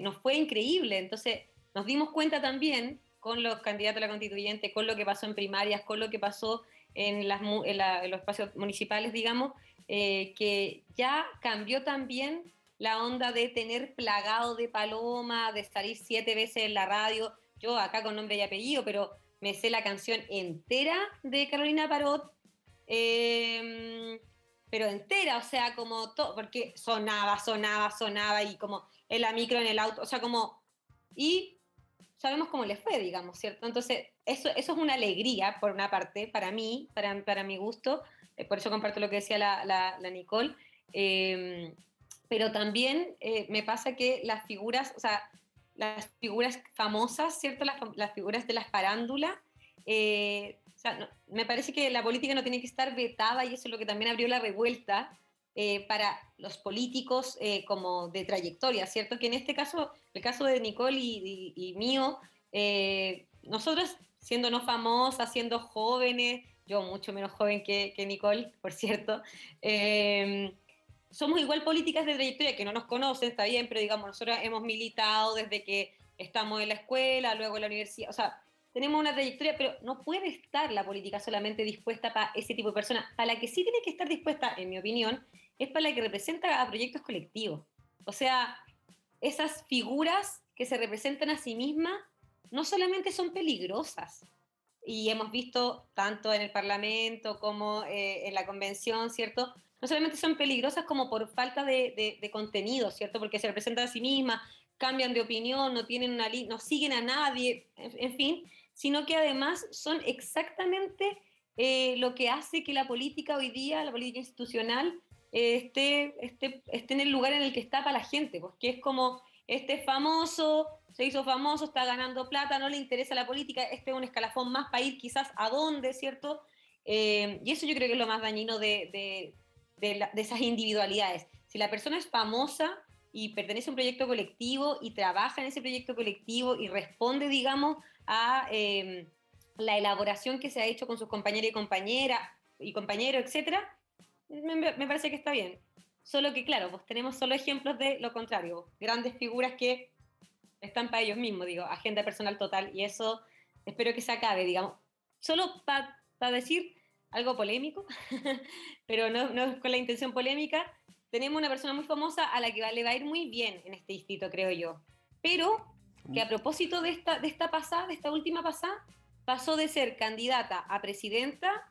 Speaker 9: nos fue increíble. Entonces nos dimos cuenta también con los candidatos a la constituyente, con lo que pasó en primarias, con lo que pasó en, en los espacios municipales, digamos, que ya cambió también la onda de tener plagado de paloma, de salir siete veces en la radio, yo acá con nombre y apellido, pero me sé la canción entera de Carolina Parot, eh, pero entera, o sea, como todo, porque sonaba, sonaba, sonaba, y como en la micro, en el auto, o sea, como, y sabemos cómo les fue, digamos, ¿cierto? Entonces, eso, eso es una alegría, por una parte, para mí, para, para mi gusto, eh, por eso comparto lo que decía la, la, Nicole, em, pero también eh, me pasa que las figuras, o sea, las figuras famosas, ¿cierto? Las, las figuras de las farándulas, eh, o sea, me parece que la política no tiene que estar vetada y eso es lo que también abrió la revuelta para los políticos como de trayectoria, ¿cierto? Que en este caso, el caso de Nicole y, y mío, nosotros siendo no famosas, siendo jóvenes, yo mucho menos joven que, Nicole, por cierto, em, somos igual políticas de trayectoria que no nos conocen, está bien, pero digamos, nosotros hemos militado desde que estamos en la escuela, luego en la universidad, o sea, tenemos una trayectoria, pero no puede estar la política solamente dispuesta para ese tipo de personas. Para la que sí tiene que estar dispuesta, en mi opinión, es para la que representa a proyectos colectivos. O sea, esas figuras que se representan a sí mismas no solamente son peligrosas, y hemos visto tanto en el Parlamento como eh, en la convención, ¿cierto? No solamente son peligrosas como por falta de, contenido, ¿cierto? Porque se representan a sí mismas, cambian de opinión, no, tienen una no siguen a nadie, en, fin, sino que además son exactamente eh, lo que hace que la política hoy día, la política institucional, eh, esté, esté, esté en el lugar en el que está para la gente, porque es como este famoso se hizo famoso, está ganando plata, no le interesa la política, este es un escalafón más para ir quizás a dónde, ¿cierto? Eh, y eso yo creo que es lo más dañino de, esas individualidades. Si la persona es famosa y pertenece a un proyecto colectivo y trabaja en ese proyecto colectivo y responde, digamos, a em, la elaboración que se ha hecho con sus compañeros y compañeras y compañeros, etcétera, me, me, parece que está bien. Solo que, claro, pues tenemos solo ejemplos de lo contrario, grandes figuras que están para ellos mismos, digo, agenda personal total, y eso espero que se acabe, digamos. Solo para decir algo polémico, pero no, no con la intención polémica, tenemos una persona muy famosa a la que le va a ir muy bien en este distrito, creo yo. Pero que a propósito de esta, de esta pasada, de esta última pasada, pasó de ser candidata a presidenta,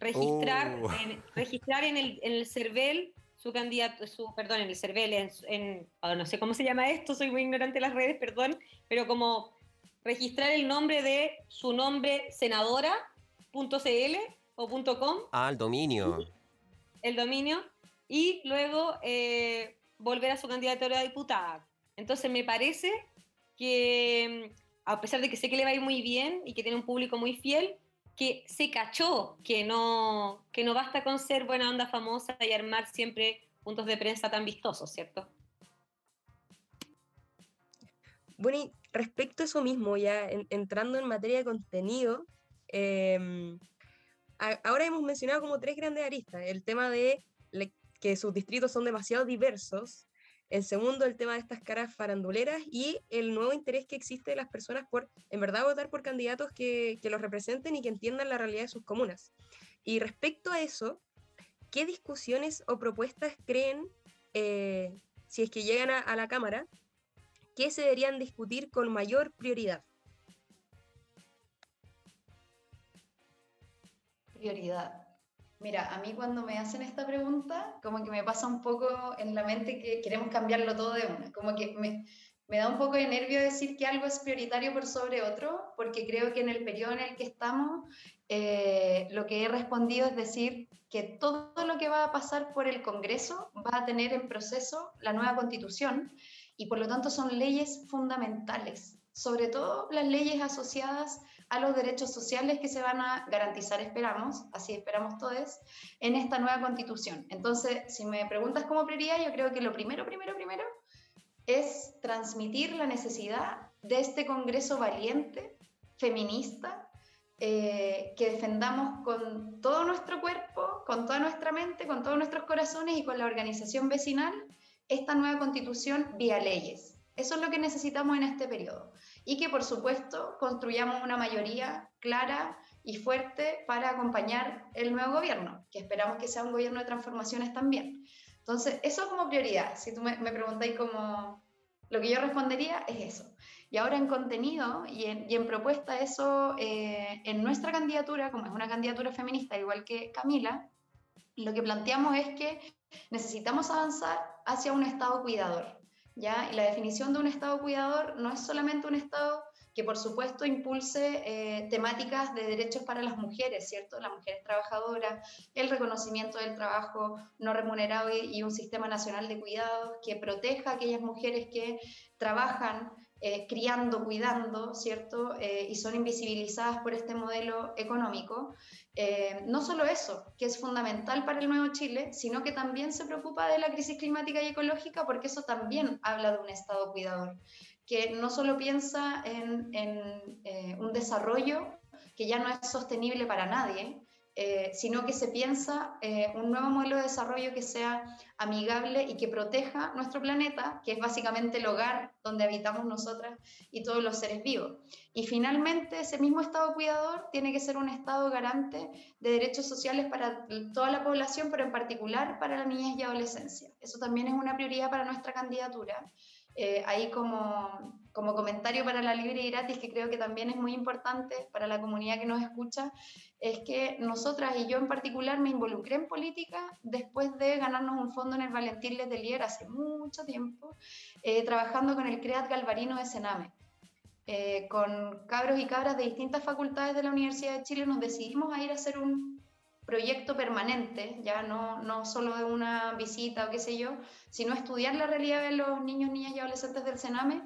Speaker 9: registrar,
Speaker 7: Oh.
Speaker 9: en, registrar en el, en el CERVEL su candidato, su, perdón, en el CERVEL, en, en- oh, no sé cómo se llama esto, soy muy ignorante de las redes, perdón, pero como registrar el nombre de su nombre senadora.cl o .com,
Speaker 7: Ah, el dominio.
Speaker 9: el dominio, y luego eh, volver a su candidatura a diputada. Entonces me parece que, mm, a pesar de que sé que le va a ir muy bien y que tiene un público muy fiel, que se cachó que no, que no basta con ser buena onda famosa y armar siempre puntos de prensa tan vistosos, ¿cierto?
Speaker 2: Bueno, y respecto a eso mismo, ya en- entrando en materia de contenido, em, ahora hemos mencionado como tres grandes aristas. El tema de que sus distritos son demasiado diversos. El segundo, el tema de estas caras faranduleras y el nuevo interés que existe de las personas por, en verdad, votar por candidatos que, que los representen y que entiendan la realidad de sus comunas. Y respecto a eso, ¿qué discusiones o propuestas creen, eh, si es que llegan a- a la Cámara, que se deberían discutir con mayor prioridad.
Speaker 8: Prioridad. Mira, a mí cuando me hacen esta pregunta, como que me pasa un poco en la mente que queremos cambiarlo todo de una. Como que me, da un poco de nervio decir que algo es prioritario por sobre otro, porque creo que en el periodo en el que estamos, eh, lo que he respondido es decir que todo lo que va a pasar por el Congreso va a tener en proceso la nueva constitución y por lo tanto son leyes fundamentales, sobre todo las leyes asociadas a los derechos sociales que se van a garantizar, esperamos, así esperamos todos, en esta nueva constitución. Entonces, si me preguntas como prioridad, yo creo que lo primero, primero, primero es transmitir la necesidad de este Congreso valiente, feminista, eh, que defendamos con todo nuestro cuerpo, con toda nuestra mente, con todos nuestros corazones y con la organización vecinal esta nueva constitución vía leyes. Eso es lo que necesitamos en este periodo. Y que, por supuesto, construyamos una mayoría clara y fuerte para acompañar el nuevo gobierno, que esperamos que sea un gobierno de transformaciones también. Entonces, eso como prioridad. Si tú me, me preguntáis como lo que yo respondería es eso. Y ahora en contenido y en, y en propuesta, eso eh, en nuestra candidatura, como es una candidatura feminista, igual que Camila, lo que planteamos es que necesitamos avanzar hacia un Estado cuidador. ¿Ya? Y la definición de un Estado cuidador no es solamente un Estado que por supuesto impulse eh, temáticas de derechos para las mujeres, ¿cierto? Las mujeres trabajadoras, el reconocimiento del trabajo no remunerado y, un sistema nacional de cuidados que proteja a aquellas mujeres que trabajan eh, criando, cuidando, ¿cierto? Eh, y son invisibilizadas por este modelo económico. no solo eso, que es fundamental para el nuevo Chile, sino que también se preocupa de la crisis climática y ecológica porque eso también habla de un Estado cuidador que no solo piensa en, eh, un desarrollo que ya no es sostenible para nadie, eh, sino que se piensa eh, un nuevo modelo de desarrollo que sea amigable y que proteja nuestro planeta, que es básicamente el hogar donde habitamos nosotras y todos los seres vivos. Y finalmente, ese mismo Estado cuidador tiene que ser un Estado garante de derechos sociales para toda la población, pero en particular para la niñez y adolescencia. Eso también es una prioridad para nuestra candidatura. Eh, ahí como, como comentario para la libre y gratis, que creo que también es muy importante para la comunidad que nos escucha, es que nosotras y yo en particular me involucré en política después de ganarnos un fondo en el Valentín Letelier hace mucho tiempo, eh, trabajando con el CREAT Galvarino de Sename. Eh, con cabros y cabras de distintas facultades de la Universidad de Chile nos decidimos a ir a hacer un proyecto permanente, ya no, no solo de una visita o qué sé yo, sino estudiar la realidad de los niños, niñas y adolescentes del Sename.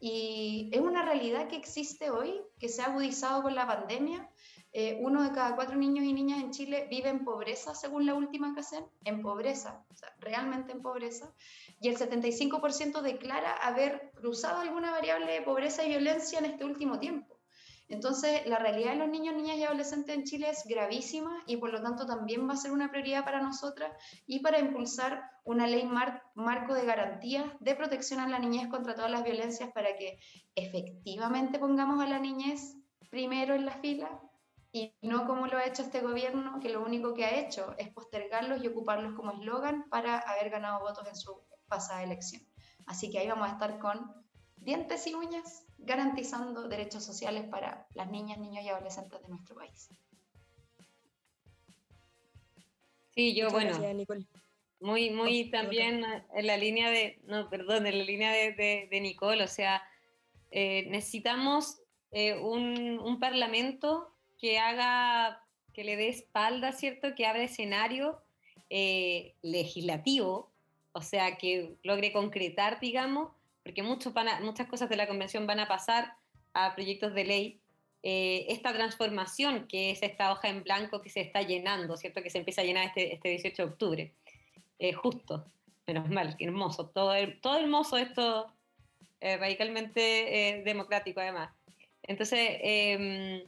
Speaker 8: Y es una realidad que existe hoy, que se ha agudizado con la pandemia. Eh, uno de cada cuatro niños y niñas en Chile vive en pobreza, según la última CACEN, en pobreza, realmente en pobreza. Y el 75% declara haber cruzado alguna variable de pobreza y violencia en este último tiempo. Entonces, la realidad de los niños, niñas y adolescentes en Chile es gravísima y por lo tanto también va a ser una prioridad para nosotras y para impulsar una ley marco de garantías de protección a la niñez contra todas las violencias para que efectivamente pongamos a la niñez primero en la fila y no como lo ha hecho este gobierno, que lo único que ha hecho es postergarlos y ocuparlos como eslogan para haber ganado votos en su pasada elección. Así que ahí vamos a estar con dientes y uñas garantizando derechos sociales para las niñas, niños y adolescentes de nuestro país.
Speaker 9: Sí, yo, bueno, muy, muy también en la línea de, no, perdón, en la línea de, de, Nicole, o sea, eh, necesitamos eh, un, un, parlamento que haga, que le dé espalda, ¿cierto? Que abra escenario eh, legislativo, o sea, que logre concretar, digamos, porque muchos muchas cosas de la convención van a pasar a proyectos de ley, eh, esta transformación que es esta hoja en blanco que se está llenando, ¿cierto? Que se empieza a llenar este, este 18 de octubre. Eh, justo, menos mal, hermoso, todo, todo hermoso esto, eh, radicalmente democrático además. Entonces, em,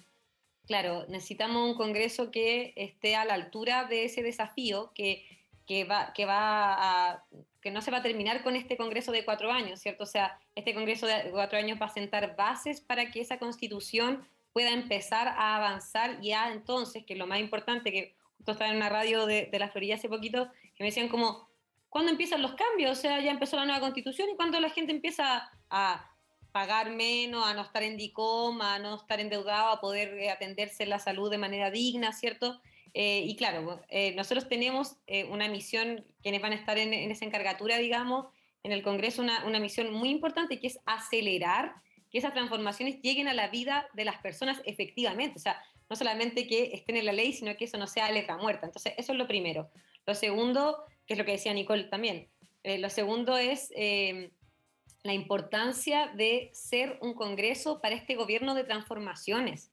Speaker 9: claro, necesitamos un Congreso que esté a la altura de ese desafío, que, que, va, que va a que no se va a terminar con este Congreso de cuatro años, ¿cierto? O sea, este Congreso de cuatro años va a sentar bases para que esa constitución pueda empezar a avanzar ya entonces, que lo más importante, que justo estaba en una radio de, la Florida hace poquito, que me decían como, ¿cuándo empiezan los cambios? O sea, ya empezó la nueva constitución y cuando la gente empieza a pagar menos, a no estar en DICOM, a no estar endeudado, a poder eh, atenderse la salud de manera digna, ¿cierto? Eh, y claro, eh, nosotros tenemos eh, una misión, quienes van a estar en, esa encargatura, digamos, en el Congreso, una, una, misión muy importante que es acelerar que esas transformaciones lleguen a la vida de las personas efectivamente. O sea, no solamente que estén en la ley, sino que eso no sea letra muerta. Entonces, eso es lo primero. Lo segundo, que es lo que decía Nicole también, lo segundo es la importancia de ser un Congreso para este gobierno de transformaciones.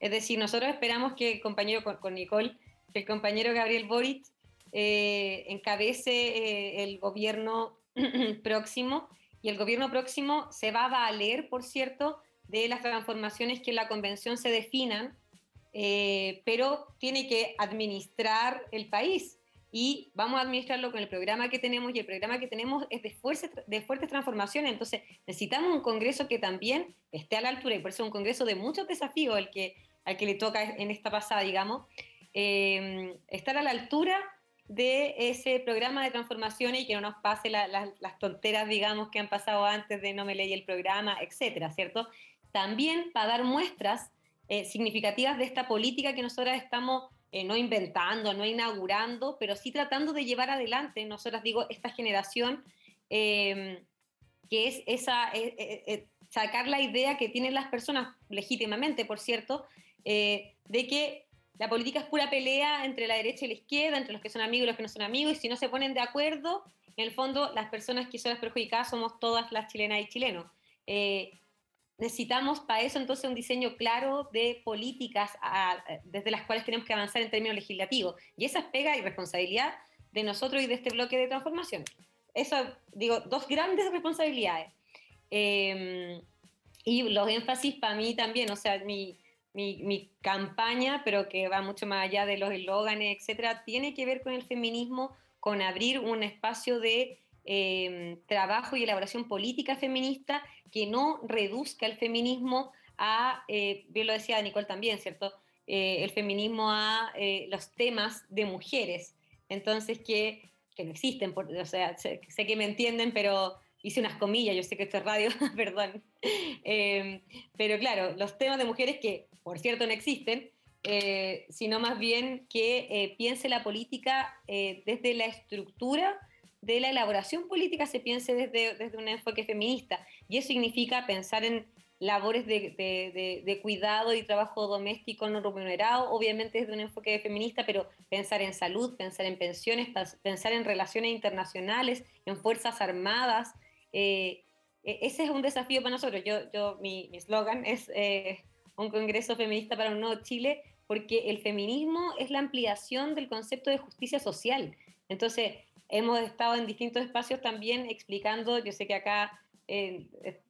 Speaker 9: Es decir, nosotros esperamos que, compañero con Nicole, que el compañero Gabriel Boric eh, encabece eh, el gobierno próximo y el gobierno próximo se va a valer, por cierto, de las transformaciones que en la convención se definan, eh, pero tiene que administrar el país. Y vamos a administrarlo con el programa que tenemos y el programa que tenemos es de, fuertes, de fuertes transformaciones, entonces necesitamos un Congreso que también esté a la altura y por eso es un Congreso de muchos desafíos al que, al que le toca en esta pasada, digamos, Em, estar a la altura de ese programa de transformaciones y que no nos pase las tonteras, digamos, que han pasado antes de no me leí el programa, etcétera, ¿cierto? También para dar muestras eh, significativas de esta política que nosotras estamos eh, no inventando, no inaugurando, pero sí tratando de llevar adelante, nosotras digo, esta generación, em, que es esa, eh, eh, eh, sacar la idea que tienen las personas, legítimamente, por cierto, de que la política es pura pelea entre la derecha y la izquierda, entre los que son amigos y los que no son amigos, y si no se ponen de acuerdo, en el fondo las personas que son las perjudicadas somos todas las chilenas y chilenos. necesitamos para eso entonces un diseño claro de políticas desde las cuales tenemos que avanzar en términos legislativos. Y esa es pega y responsabilidad de nosotros y de este bloque de transformación. Eso, digo, dos grandes responsabilidades. Em, y los énfasis para mí también, o sea, mi, mi, mi, campaña, pero que va mucho más allá de los eslóganes, etcétera, tiene que ver con el feminismo, con abrir un espacio de em, trabajo y elaboración política feminista que no reduzca el feminismo a, eh, bien lo decía Nicole también, ¿cierto? Eh, el feminismo a eh, los temas de mujeres. Entonces, que, que no existen, o sea, sé, que me entienden, pero hice unas comillas, yo sé que esto es radio, perdón. Em, pero claro, los temas de mujeres que, por cierto, no existen, eh, sino más bien que eh, piense la política eh, desde la estructura de la elaboración política, se piense desde, desde un enfoque feminista. Y eso significa pensar en labores de, cuidado y trabajo doméstico no remunerado, obviamente desde un enfoque feminista, pero pensar en salud, pensar en pensiones, pensar en relaciones internacionales, en fuerzas armadas. Eh, e, ese es un desafío para nosotros. Yo, yo, mi eslogan es eh, un Congreso Feminista para un Nuevo Chile, porque el feminismo es la ampliación del concepto de justicia social. Entonces, hemos estado en distintos espacios también explicando, yo sé que acá eh,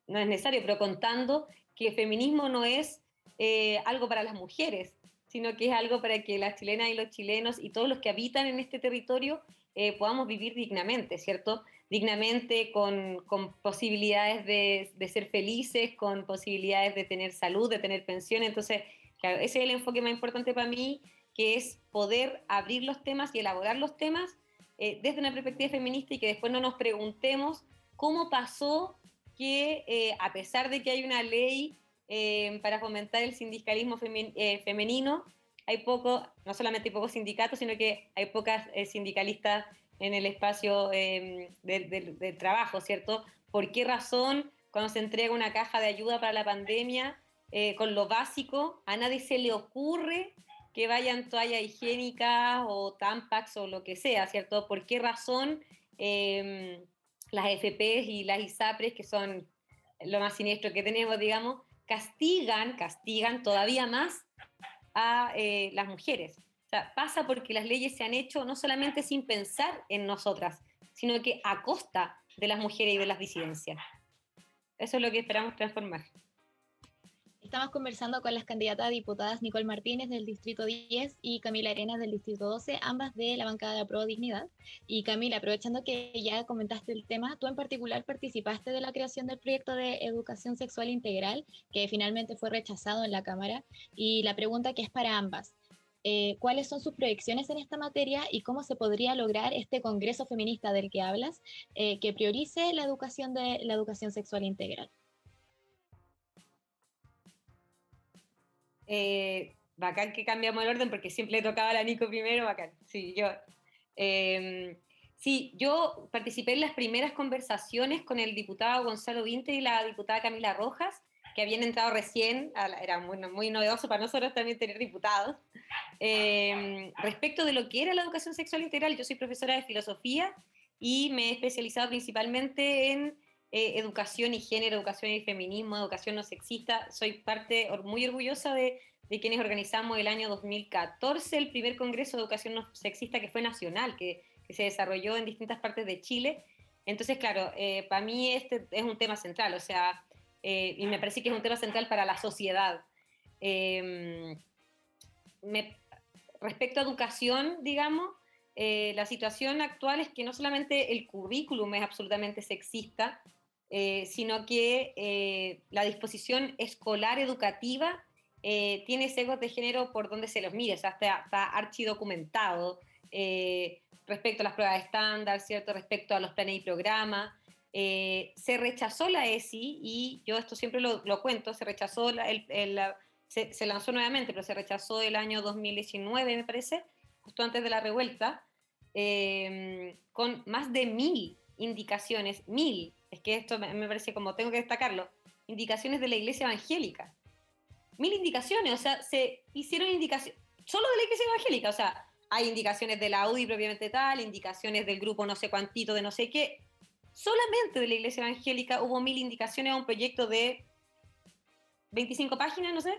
Speaker 9: no es necesario, pero contando que el feminismo no es eh, algo para las mujeres, sino que es algo para que las chilenas y los chilenos y todos los que habitan en este territorio eh, podamos vivir dignamente, ¿cierto? Dignamente, con, con posibilidades de, de, ser felices, con posibilidades de tener salud, de tener pensión. Entonces, ese es el enfoque más importante para mí, que es poder abrir los temas y elaborar los temas desde una perspectiva feminista y que después no nos preguntemos cómo pasó que eh, a pesar de que hay una ley eh, para fomentar el sindicalismo eh, femenino, hay poco, no solamente hay pocos sindicatos, sino que hay pocas sindicalistas en el espacio del de, trabajo, ¿cierto? ¿Por qué razón cuando se entrega una caja de ayuda para la pandemia, con lo básico, a nadie se le ocurre que vayan toallas higiénicas o tampax o lo que sea, ¿cierto? ¿Por qué razón las FPs y las ISAPRES, que son lo más siniestro que tenemos, digamos, castigan, castigan todavía más a eh, las mujeres. Sea, pasa porque las leyes se han hecho no solamente sin pensar en nosotras, sino que a costa de las mujeres y de las disidencias. Eso es lo que esperamos transformar.
Speaker 1: Estamos conversando con las candidatas diputadas Nicole Martínez del Distrito 10 y Camila Arenas del Distrito 12, ambas de la bancada de Pro Dignidad. Y Camila, aprovechando que ya comentaste el tema, tú en particular participaste de la creación del proyecto de educación sexual integral, que finalmente fue rechazado en la Cámara. Y la pregunta que es para ambas. Eh, cuáles son sus proyecciones en esta materia y cómo se podría lograr este Congreso Feminista del que hablas, eh, que priorice la educación de la educación sexual integral.
Speaker 9: Eh, bacán que cambiamos el orden porque siempre tocaba a la Nico primero, bacán. Sí, yo. Em, sí, yo participé en las primeras conversaciones con el diputado Gonzalo Vinte y la diputada Camila Rojas, que habían entrado recién, era muy, muy novedoso para nosotros también tener diputados. Em, respecto de lo que era la educación sexual integral, yo soy profesora de filosofía y me he especializado principalmente en eh, educación y género, educación y feminismo, educación no sexista. Soy parte muy orgullosa de, quienes organizamos el año 2014 el primer Congreso de Educación no sexista que fue nacional, que, se desarrolló en distintas partes de Chile. Entonces, claro, eh, para mí este es un tema central, o sea, eh, y me parece que es un tema central para la sociedad. Em, respecto a educación, digamos, la situación actual es que no solamente el currículum es absolutamente sexista, eh, sino que eh, la disposición escolar educativa eh, tiene sesgos de género por donde se los mire, o sea, está, está archidocumentado respecto a las pruebas estándar, ¿cierto? respecto a los planes y programas. se rechazó la ESI y yo esto siempre lo, cuento, se rechazó, el, se, se, lanzó nuevamente, pero se rechazó el año 2019, me parece, justo antes de la revuelta, con más de mil indicaciones, mil es que esto me, me parece como tengo que destacarlo, indicaciones de la iglesia evangélica. Mil indicaciones, o sea, se hicieron indicaciones, solo de la iglesia evangélica, o sea, hay indicaciones de la Audi propiamente tal, indicaciones del grupo no sé cuantito de no sé qué. Solamente de la iglesia evangélica hubo mil indicaciones a un proyecto de 25 páginas, no sé.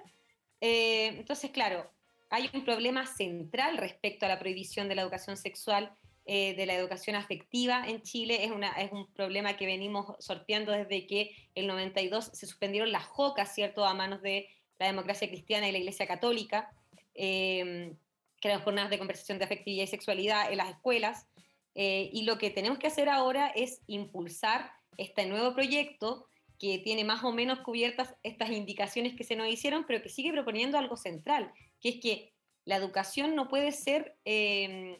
Speaker 9: Eh, entonces, claro, hay un problema central respecto a la prohibición de la educación sexual, eh, de la educación afectiva en Chile. Es, un problema que venimos sorteando desde que el 92 se suspendieron las jocas, ¿cierto?, a manos de la democracia cristiana y la iglesia católica, eh, que eran jornadas de conversación de afectividad y sexualidad en las escuelas. Eh, y lo que tenemos que hacer ahora es impulsar este nuevo proyecto que tiene más o menos cubiertas estas indicaciones que se nos hicieron, pero que sigue proponiendo algo central, que es que la educación no puede ser eh,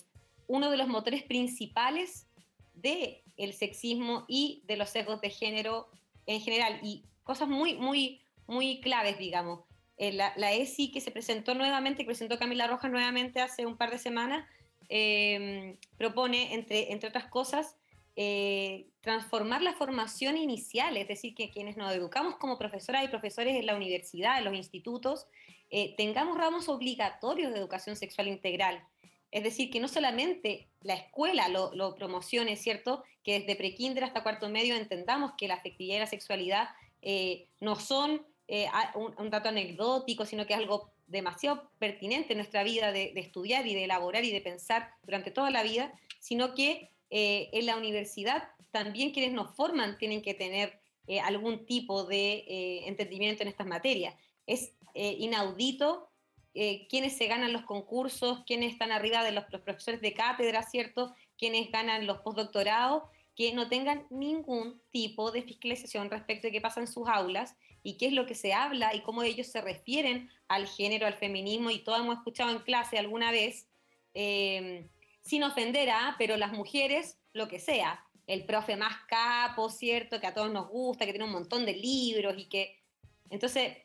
Speaker 9: uno de los motores principales del el sexismo y de los sesgos de género en general. Y cosas muy, muy, muy claves, digamos. Eh, la, la, ESI que se presentó nuevamente, que presentó Camila Rojas nuevamente hace un par de semanas, eh, propone, entre, entre otras cosas, eh, transformar la formación inicial, es decir, que quienes nos educamos como profesoras y profesores en la universidad, en los institutos, eh, tengamos ramos obligatorios de educación sexual integral. Es decir, que no solamente la escuela lo, lo promocione, ¿cierto? Que desde prekinder hasta cuarto medio entendamos que la afectividad y la sexualidad eh, no son un, dato anecdótico, sino que es algo demasiado pertinente en nuestra vida de, estudiar y de elaborar y de pensar durante toda la vida, sino que eh, en la universidad también quienes nos forman tienen que tener eh, algún tipo de eh, entendimiento en estas materias. Es inaudito quienes se ganan los concursos, quienes están arriba de los, los profesores de cátedra, ¿cierto? Quienes ganan los postdoctorados, que no tengan ningún tipo de fiscalización respecto de qué pasa en sus aulas y qué es lo que se habla y cómo ellos se refieren al género, al feminismo, y todos hemos escuchado en clase alguna vez, eh, sin ofender a, pero las mujeres, lo que sea, el profe más capo, ¿cierto? Que a todos nos gusta, que tiene un montón de libros y que... Entonces,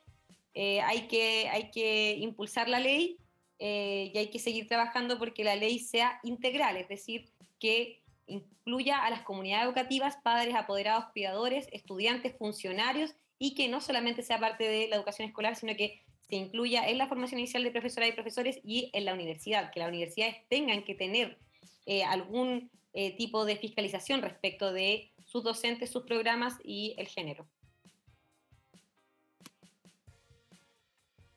Speaker 9: eh, hay, que, hay que impulsar la ley eh, y hay que seguir trabajando porque la ley sea integral, es decir, que incluya a las comunidades educativas, padres, apoderados, cuidadores, estudiantes, funcionarios y que no solamente sea parte de la educación escolar, sino que se incluya en la formación inicial de profesoras y profesores y en la universidad, que las universidades tengan que tener eh, algún eh, tipo de fiscalización respecto de sus docentes, sus programas y el género.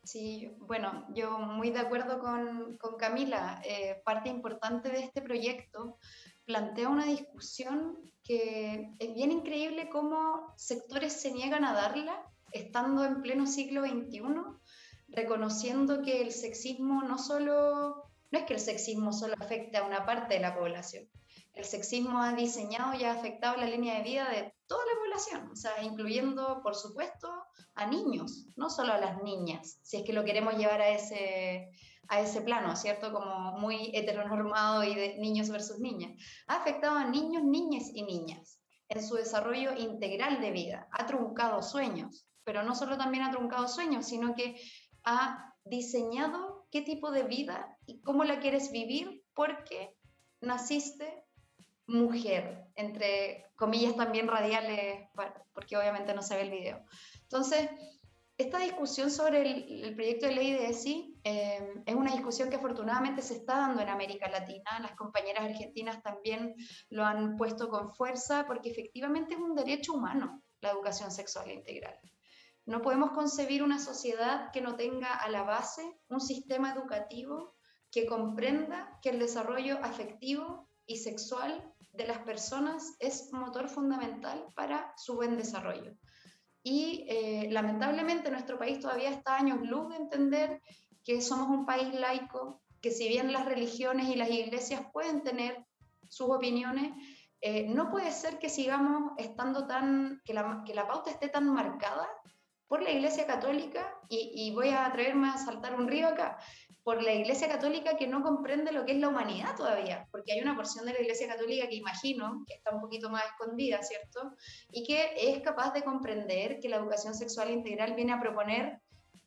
Speaker 8: Sí, bueno, yo muy de acuerdo con, con Camila. Eh, parte importante de este proyecto plantea una discusión que es bien increíble cómo sectores se niegan a darla estando en pleno siglo XXI reconociendo que el sexismo no solo, no es que el sexismo solo afecte a una parte de la población, el sexismo ha diseñado y ha afectado la línea de vida de toda la población, o sea, incluyendo, por supuesto, a niños, no solo a las niñas, si es que lo queremos llevar a ese, a ese plano, ¿cierto? Como muy heteronormado y de niños versus niñas. Ha afectado a niños, niñas y niñas en su desarrollo integral de vida, ha truncado sueños, pero no solo también ha truncado sueños, sino que ha diseñado qué tipo de vida y cómo la quieres vivir porque naciste mujer, entre comillas también radiales, porque obviamente no se ve el video. Entonces, esta discusión sobre el, proyecto de ley de ESI eh, es una discusión que afortunadamente se está dando en América Latina. Las compañeras argentinas también lo han puesto con fuerza porque efectivamente es un derecho humano la educación sexual integral. No podemos concebir una sociedad que no tenga a la base un sistema educativo que comprenda que el desarrollo afectivo y sexual de las personas es motor fundamental para su buen desarrollo. Y eh, lamentablemente nuestro país todavía está años luz de entender que somos un país laico, que si bien las religiones y las iglesias pueden tener sus opiniones, eh, no puede ser que sigamos estando tan, que la, que la pauta esté tan marcada por la Iglesia Católica, y, voy a atreverme a saltar un río acá, por la Iglesia Católica que no comprende lo que es la humanidad todavía, porque hay una porción de la Iglesia Católica que imagino que está un poquito más escondida, ¿cierto? Y que es capaz de comprender que la educación sexual integral viene a proponer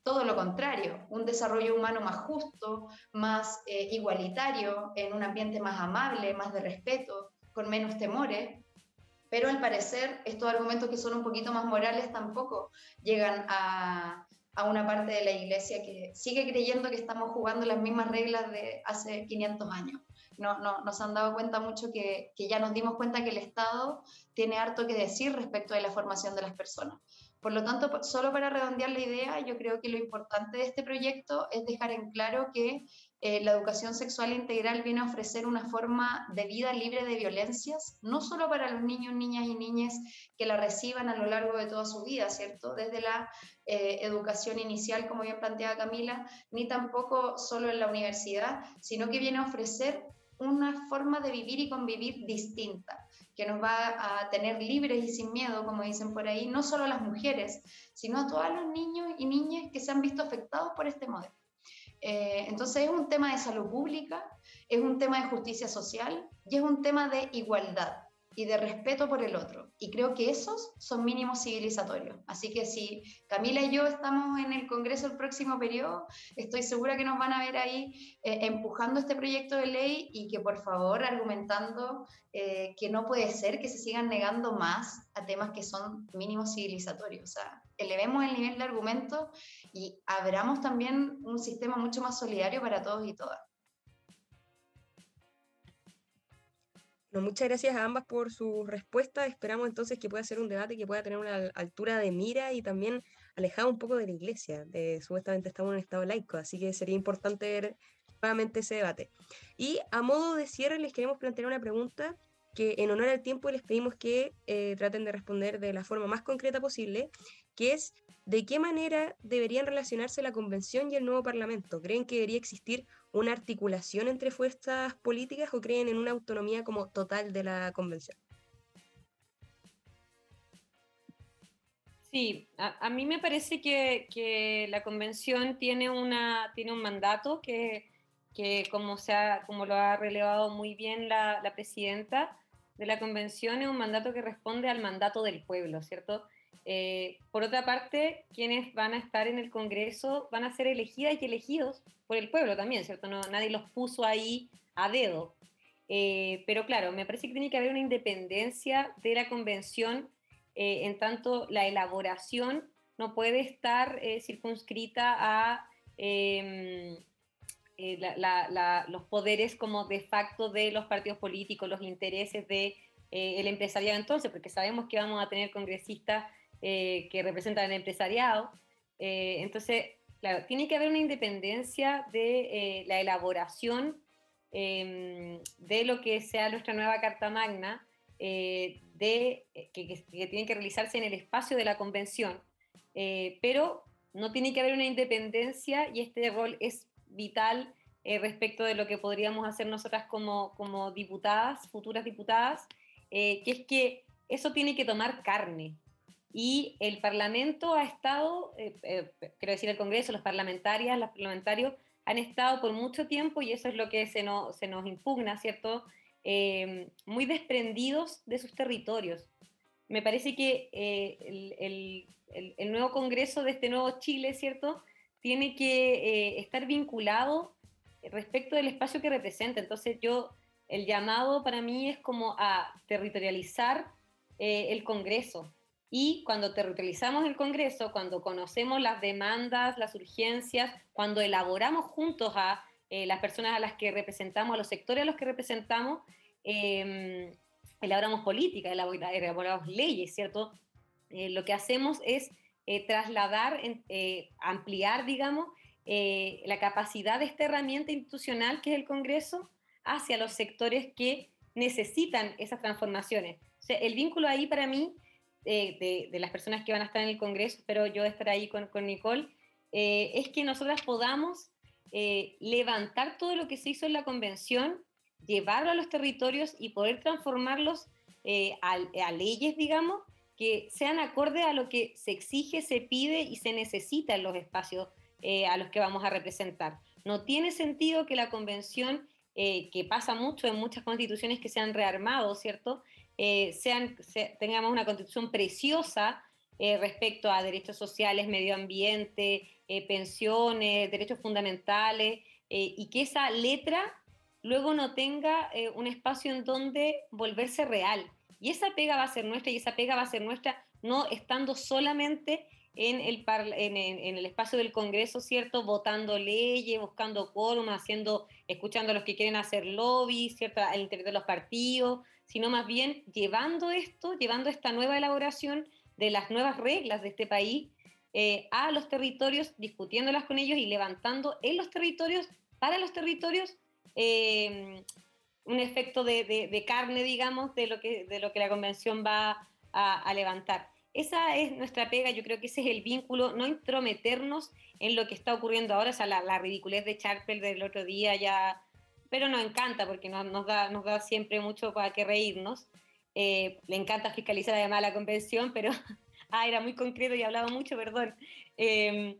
Speaker 8: todo lo contrario, un desarrollo humano más justo, más eh, igualitario, en un ambiente más amable, más de respeto, con menos temores, pero al parecer estos argumentos que son un poquito más morales tampoco llegan a, a una parte de la iglesia que sigue creyendo que estamos jugando las mismas reglas de hace 500 años. No, no, nos han dado cuenta mucho que, que, ya nos dimos cuenta que el Estado tiene harto que decir respecto de la formación de las personas. Por lo tanto, solo para redondear la idea, yo creo que lo importante de este proyecto es dejar en claro que eh, la educación sexual integral viene a ofrecer una forma de vida libre de violencias, no solo para los niños, niñas y niñas que la reciban a lo largo de toda su vida, ¿cierto? Desde la eh, educación inicial, como bien planteaba Camila, ni tampoco solo en la universidad, sino que viene a ofrecer una forma de vivir y convivir distinta, que nos va a tener libres y sin miedo, como dicen por ahí, no solo a las mujeres, sino a todos los niños y niñas que se han visto afectados por este modelo. Eh, entonces es un tema de salud pública, es un tema de justicia social y es un tema de igualdad y de respeto por el otro. Y creo que esos son mínimos civilizatorios. Así que si Camila y yo estamos en el Congreso el próximo periodo, estoy segura que nos van a ver ahí eh, empujando este proyecto de ley y que por favor argumentando eh, que no puede ser que se sigan negando más a temas que son mínimos civilizatorios. O sea, elevemos el nivel de argumento y abramos también un sistema mucho más solidario para todos y todas.
Speaker 2: Muchas gracias a ambas por su respuesta. Esperamos entonces que pueda ser un debate que pueda tener una altura de mira y también alejado un poco de la iglesia. De, supuestamente estamos en un estado laico, así que sería importante ver nuevamente ese debate. Y a modo de cierre les queremos plantear una pregunta que en honor al tiempo les pedimos que eh, traten de responder de la forma más concreta posible, que es ¿de qué manera deberían relacionarse la convención y el nuevo parlamento? ¿Creen que debería existir una articulación entre fuerzas políticas o creen en una autonomía como total de la convención?
Speaker 9: Sí, a, mí me parece que, la convención tiene, una, tiene un mandato que, que como, sea, como lo ha relevado muy bien la, la presidenta de la convención, es un mandato que responde al mandato del pueblo, ¿cierto? Eh, por otra parte, quienes van a estar en el Congreso van a ser elegidas y elegidos por el pueblo también, ¿cierto? Nadie los puso ahí a dedo. Eh, pero claro, me parece que tiene que haber una independencia de la convención, eh, en tanto la elaboración no puede estar circunscrita a em, los poderes como de facto de los partidos políticos, los intereses de el empresariado entonces, porque sabemos que vamos a tener congresistas eh, que representan el empresariado. Eh, entonces, claro, tiene que haber una independencia de eh, la elaboración em, de lo que sea nuestra nueva Carta Magna, de, que, tiene que realizarse en el espacio de la convención, pero no tiene que haber una independencia y este rol es vital respecto de lo que podríamos hacer nosotras como, como diputadas, futuras diputadas, que es que eso tiene que tomar carne, y el Parlamento ha estado, eh, eh, quiero decir el Congreso, los parlamentarias, los parlamentarios han estado por mucho tiempo, y eso es lo que se, se nos impugna, ¿cierto? Eh, muy desprendidos de sus territorios. Me parece que el, el, el, nuevo Congreso de este nuevo Chile, ¿cierto? Tiene que estar vinculado respecto del espacio que representa. Entonces yo, el llamado para mí es como a territorializar el Congreso, y cuando territorializamos el Congreso, cuando conocemos las demandas, las urgencias, cuando elaboramos juntos a eh, las personas a las que representamos, a los sectores a los que representamos, eh, elaboramos política, elaboramos leyes, ¿cierto? Eh, lo que hacemos es eh, trasladar, ampliar, digamos, la capacidad de esta herramienta institucional que es el Congreso hacia los sectores que necesitan esas transformaciones. O sea, el vínculo ahí para mí de, las personas que van a estar en el Congreso, pero yo estar ahí con, con Nicole, eh, es que nosotras podamos eh, levantar todo lo que se hizo en la convención, llevarlo a los territorios y poder transformarlos eh, a, leyes, digamos, que sean acorde a lo que se exige, se pide y se necesita en los espacios a los que vamos a representar. No tiene sentido que la convención, que pasa mucho en muchas constituciones que se han rearmado, ¿cierto? Eh, sean, tengamos una constitución preciosa eh, respecto a derechos sociales, medio ambiente, eh, pensiones, derechos fundamentales, y que esa letra luego no tenga un espacio en donde volverse real. Y esa pega va a ser nuestra y esa pega va a ser nuestra no estando solamente en el, en, en, el espacio del Congreso, ¿cierto? Votando leyes, buscando quórum, haciendo, escuchando a los que quieren hacer lobby, ¿cierto? Al interior de los partidos, sino más bien llevando esto, llevando esta nueva elaboración de las nuevas reglas de este país eh, a los territorios, discutiéndolas con ellos y levantando en los territorios, para los territorios, eh, un efecto de, carne, digamos, de lo, que, de lo que la convención va a, levantar. Esa es nuestra pega, yo creo que ese es el vínculo, no intrometernos en lo que está ocurriendo ahora, o sea, la, la ridiculez de Charpel del otro día ya, pero nos encanta porque nos, da, siempre mucho para que reírnos. Eh, le encanta fiscalizar además la convención, pero, ah, era muy concreto y hablaba mucho, perdón. Em,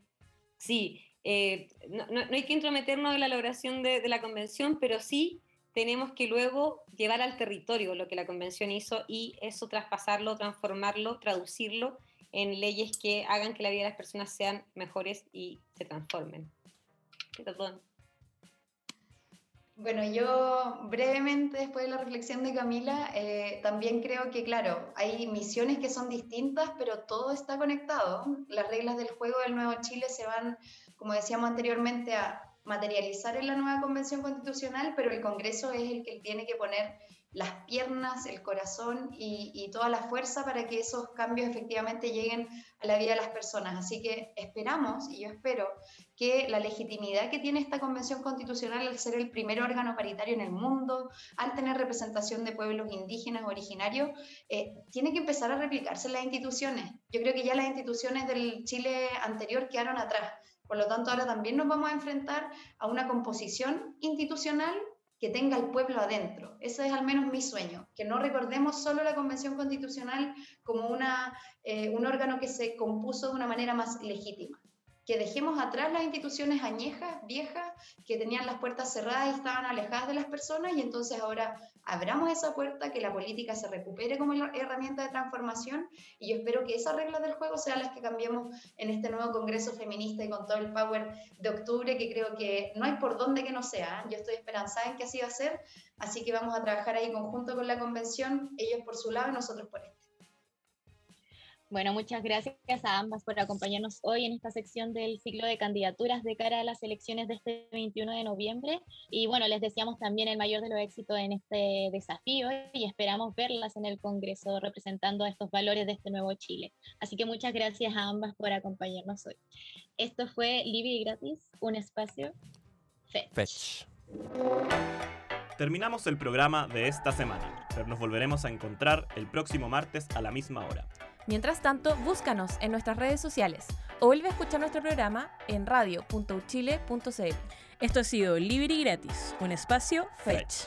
Speaker 9: sí, eh, no, no, hay que intrometernos en la elaboración de, de la convención, pero sí tenemos que luego llevar al territorio lo que la convención hizo y eso traspasarlo, transformarlo, traducirlo en leyes que hagan que la vida de las personas sean mejores y se transformen. Perdón.
Speaker 8: Bueno, yo brevemente, después de la reflexión de Camila, eh, también creo que, claro, hay misiones que son distintas, pero todo está conectado. Las reglas del juego del Nuevo Chile se van, como decíamos anteriormente, a materializar en la nueva convención constitucional, pero el Congreso es el que tiene que poner las piernas, el corazón y, toda la fuerza para que esos cambios efectivamente lleguen a la vida de las personas. Así que esperamos, y yo espero, que la legitimidad que tiene esta convención constitucional al ser el primer órgano paritario en el mundo, al tener representación de pueblos indígenas originarios, eh, tiene que empezar a replicarse en las instituciones. Yo creo que ya las instituciones del Chile anterior quedaron atrás. Por lo tanto, ahora también nos vamos a enfrentar a una composición institucional que tenga el pueblo adentro. Ese es al menos mi sueño, que no recordemos solo la Convención Constitucional como una, eh, un órgano que se compuso de una manera más legítima, que dejemos atrás las instituciones añejas, viejas, que tenían las puertas cerradas y estaban alejadas de las personas, y entonces ahora abramos esa puerta, que la política se recupere como herramienta de transformación, y yo espero que esas reglas del juego sean las que cambiemos en este nuevo Congreso Feminista y con todo el power de octubre, que creo que no hay por dónde que no sea. ¿eh? Yo estoy esperanzada en que así va a ser, así que vamos a trabajar ahí conjunto con la convención, ellos por su lado y nosotros por este.
Speaker 1: Bueno, muchas gracias a ambas por acompañarnos hoy en esta sección del ciclo de candidaturas de cara a las elecciones de este 21 de noviembre. Y bueno, les deseamos también el mayor de los éxitos en este desafío y esperamos verlas en el Congreso representando estos valores de este nuevo Chile. Así que muchas gracias a ambas por acompañarnos hoy. Esto fue Libre y Gratis, un espacio Fetch. Fetch.
Speaker 3: Terminamos el programa de esta semana, pero nos volveremos a encontrar el próximo martes a la misma hora.
Speaker 6: Mientras tanto, búscanos en nuestras redes sociales o vuelve a escuchar nuestro programa en radio.uchile.cl.
Speaker 4: Esto ha sido Libre y Gratis, un espacio Fetch.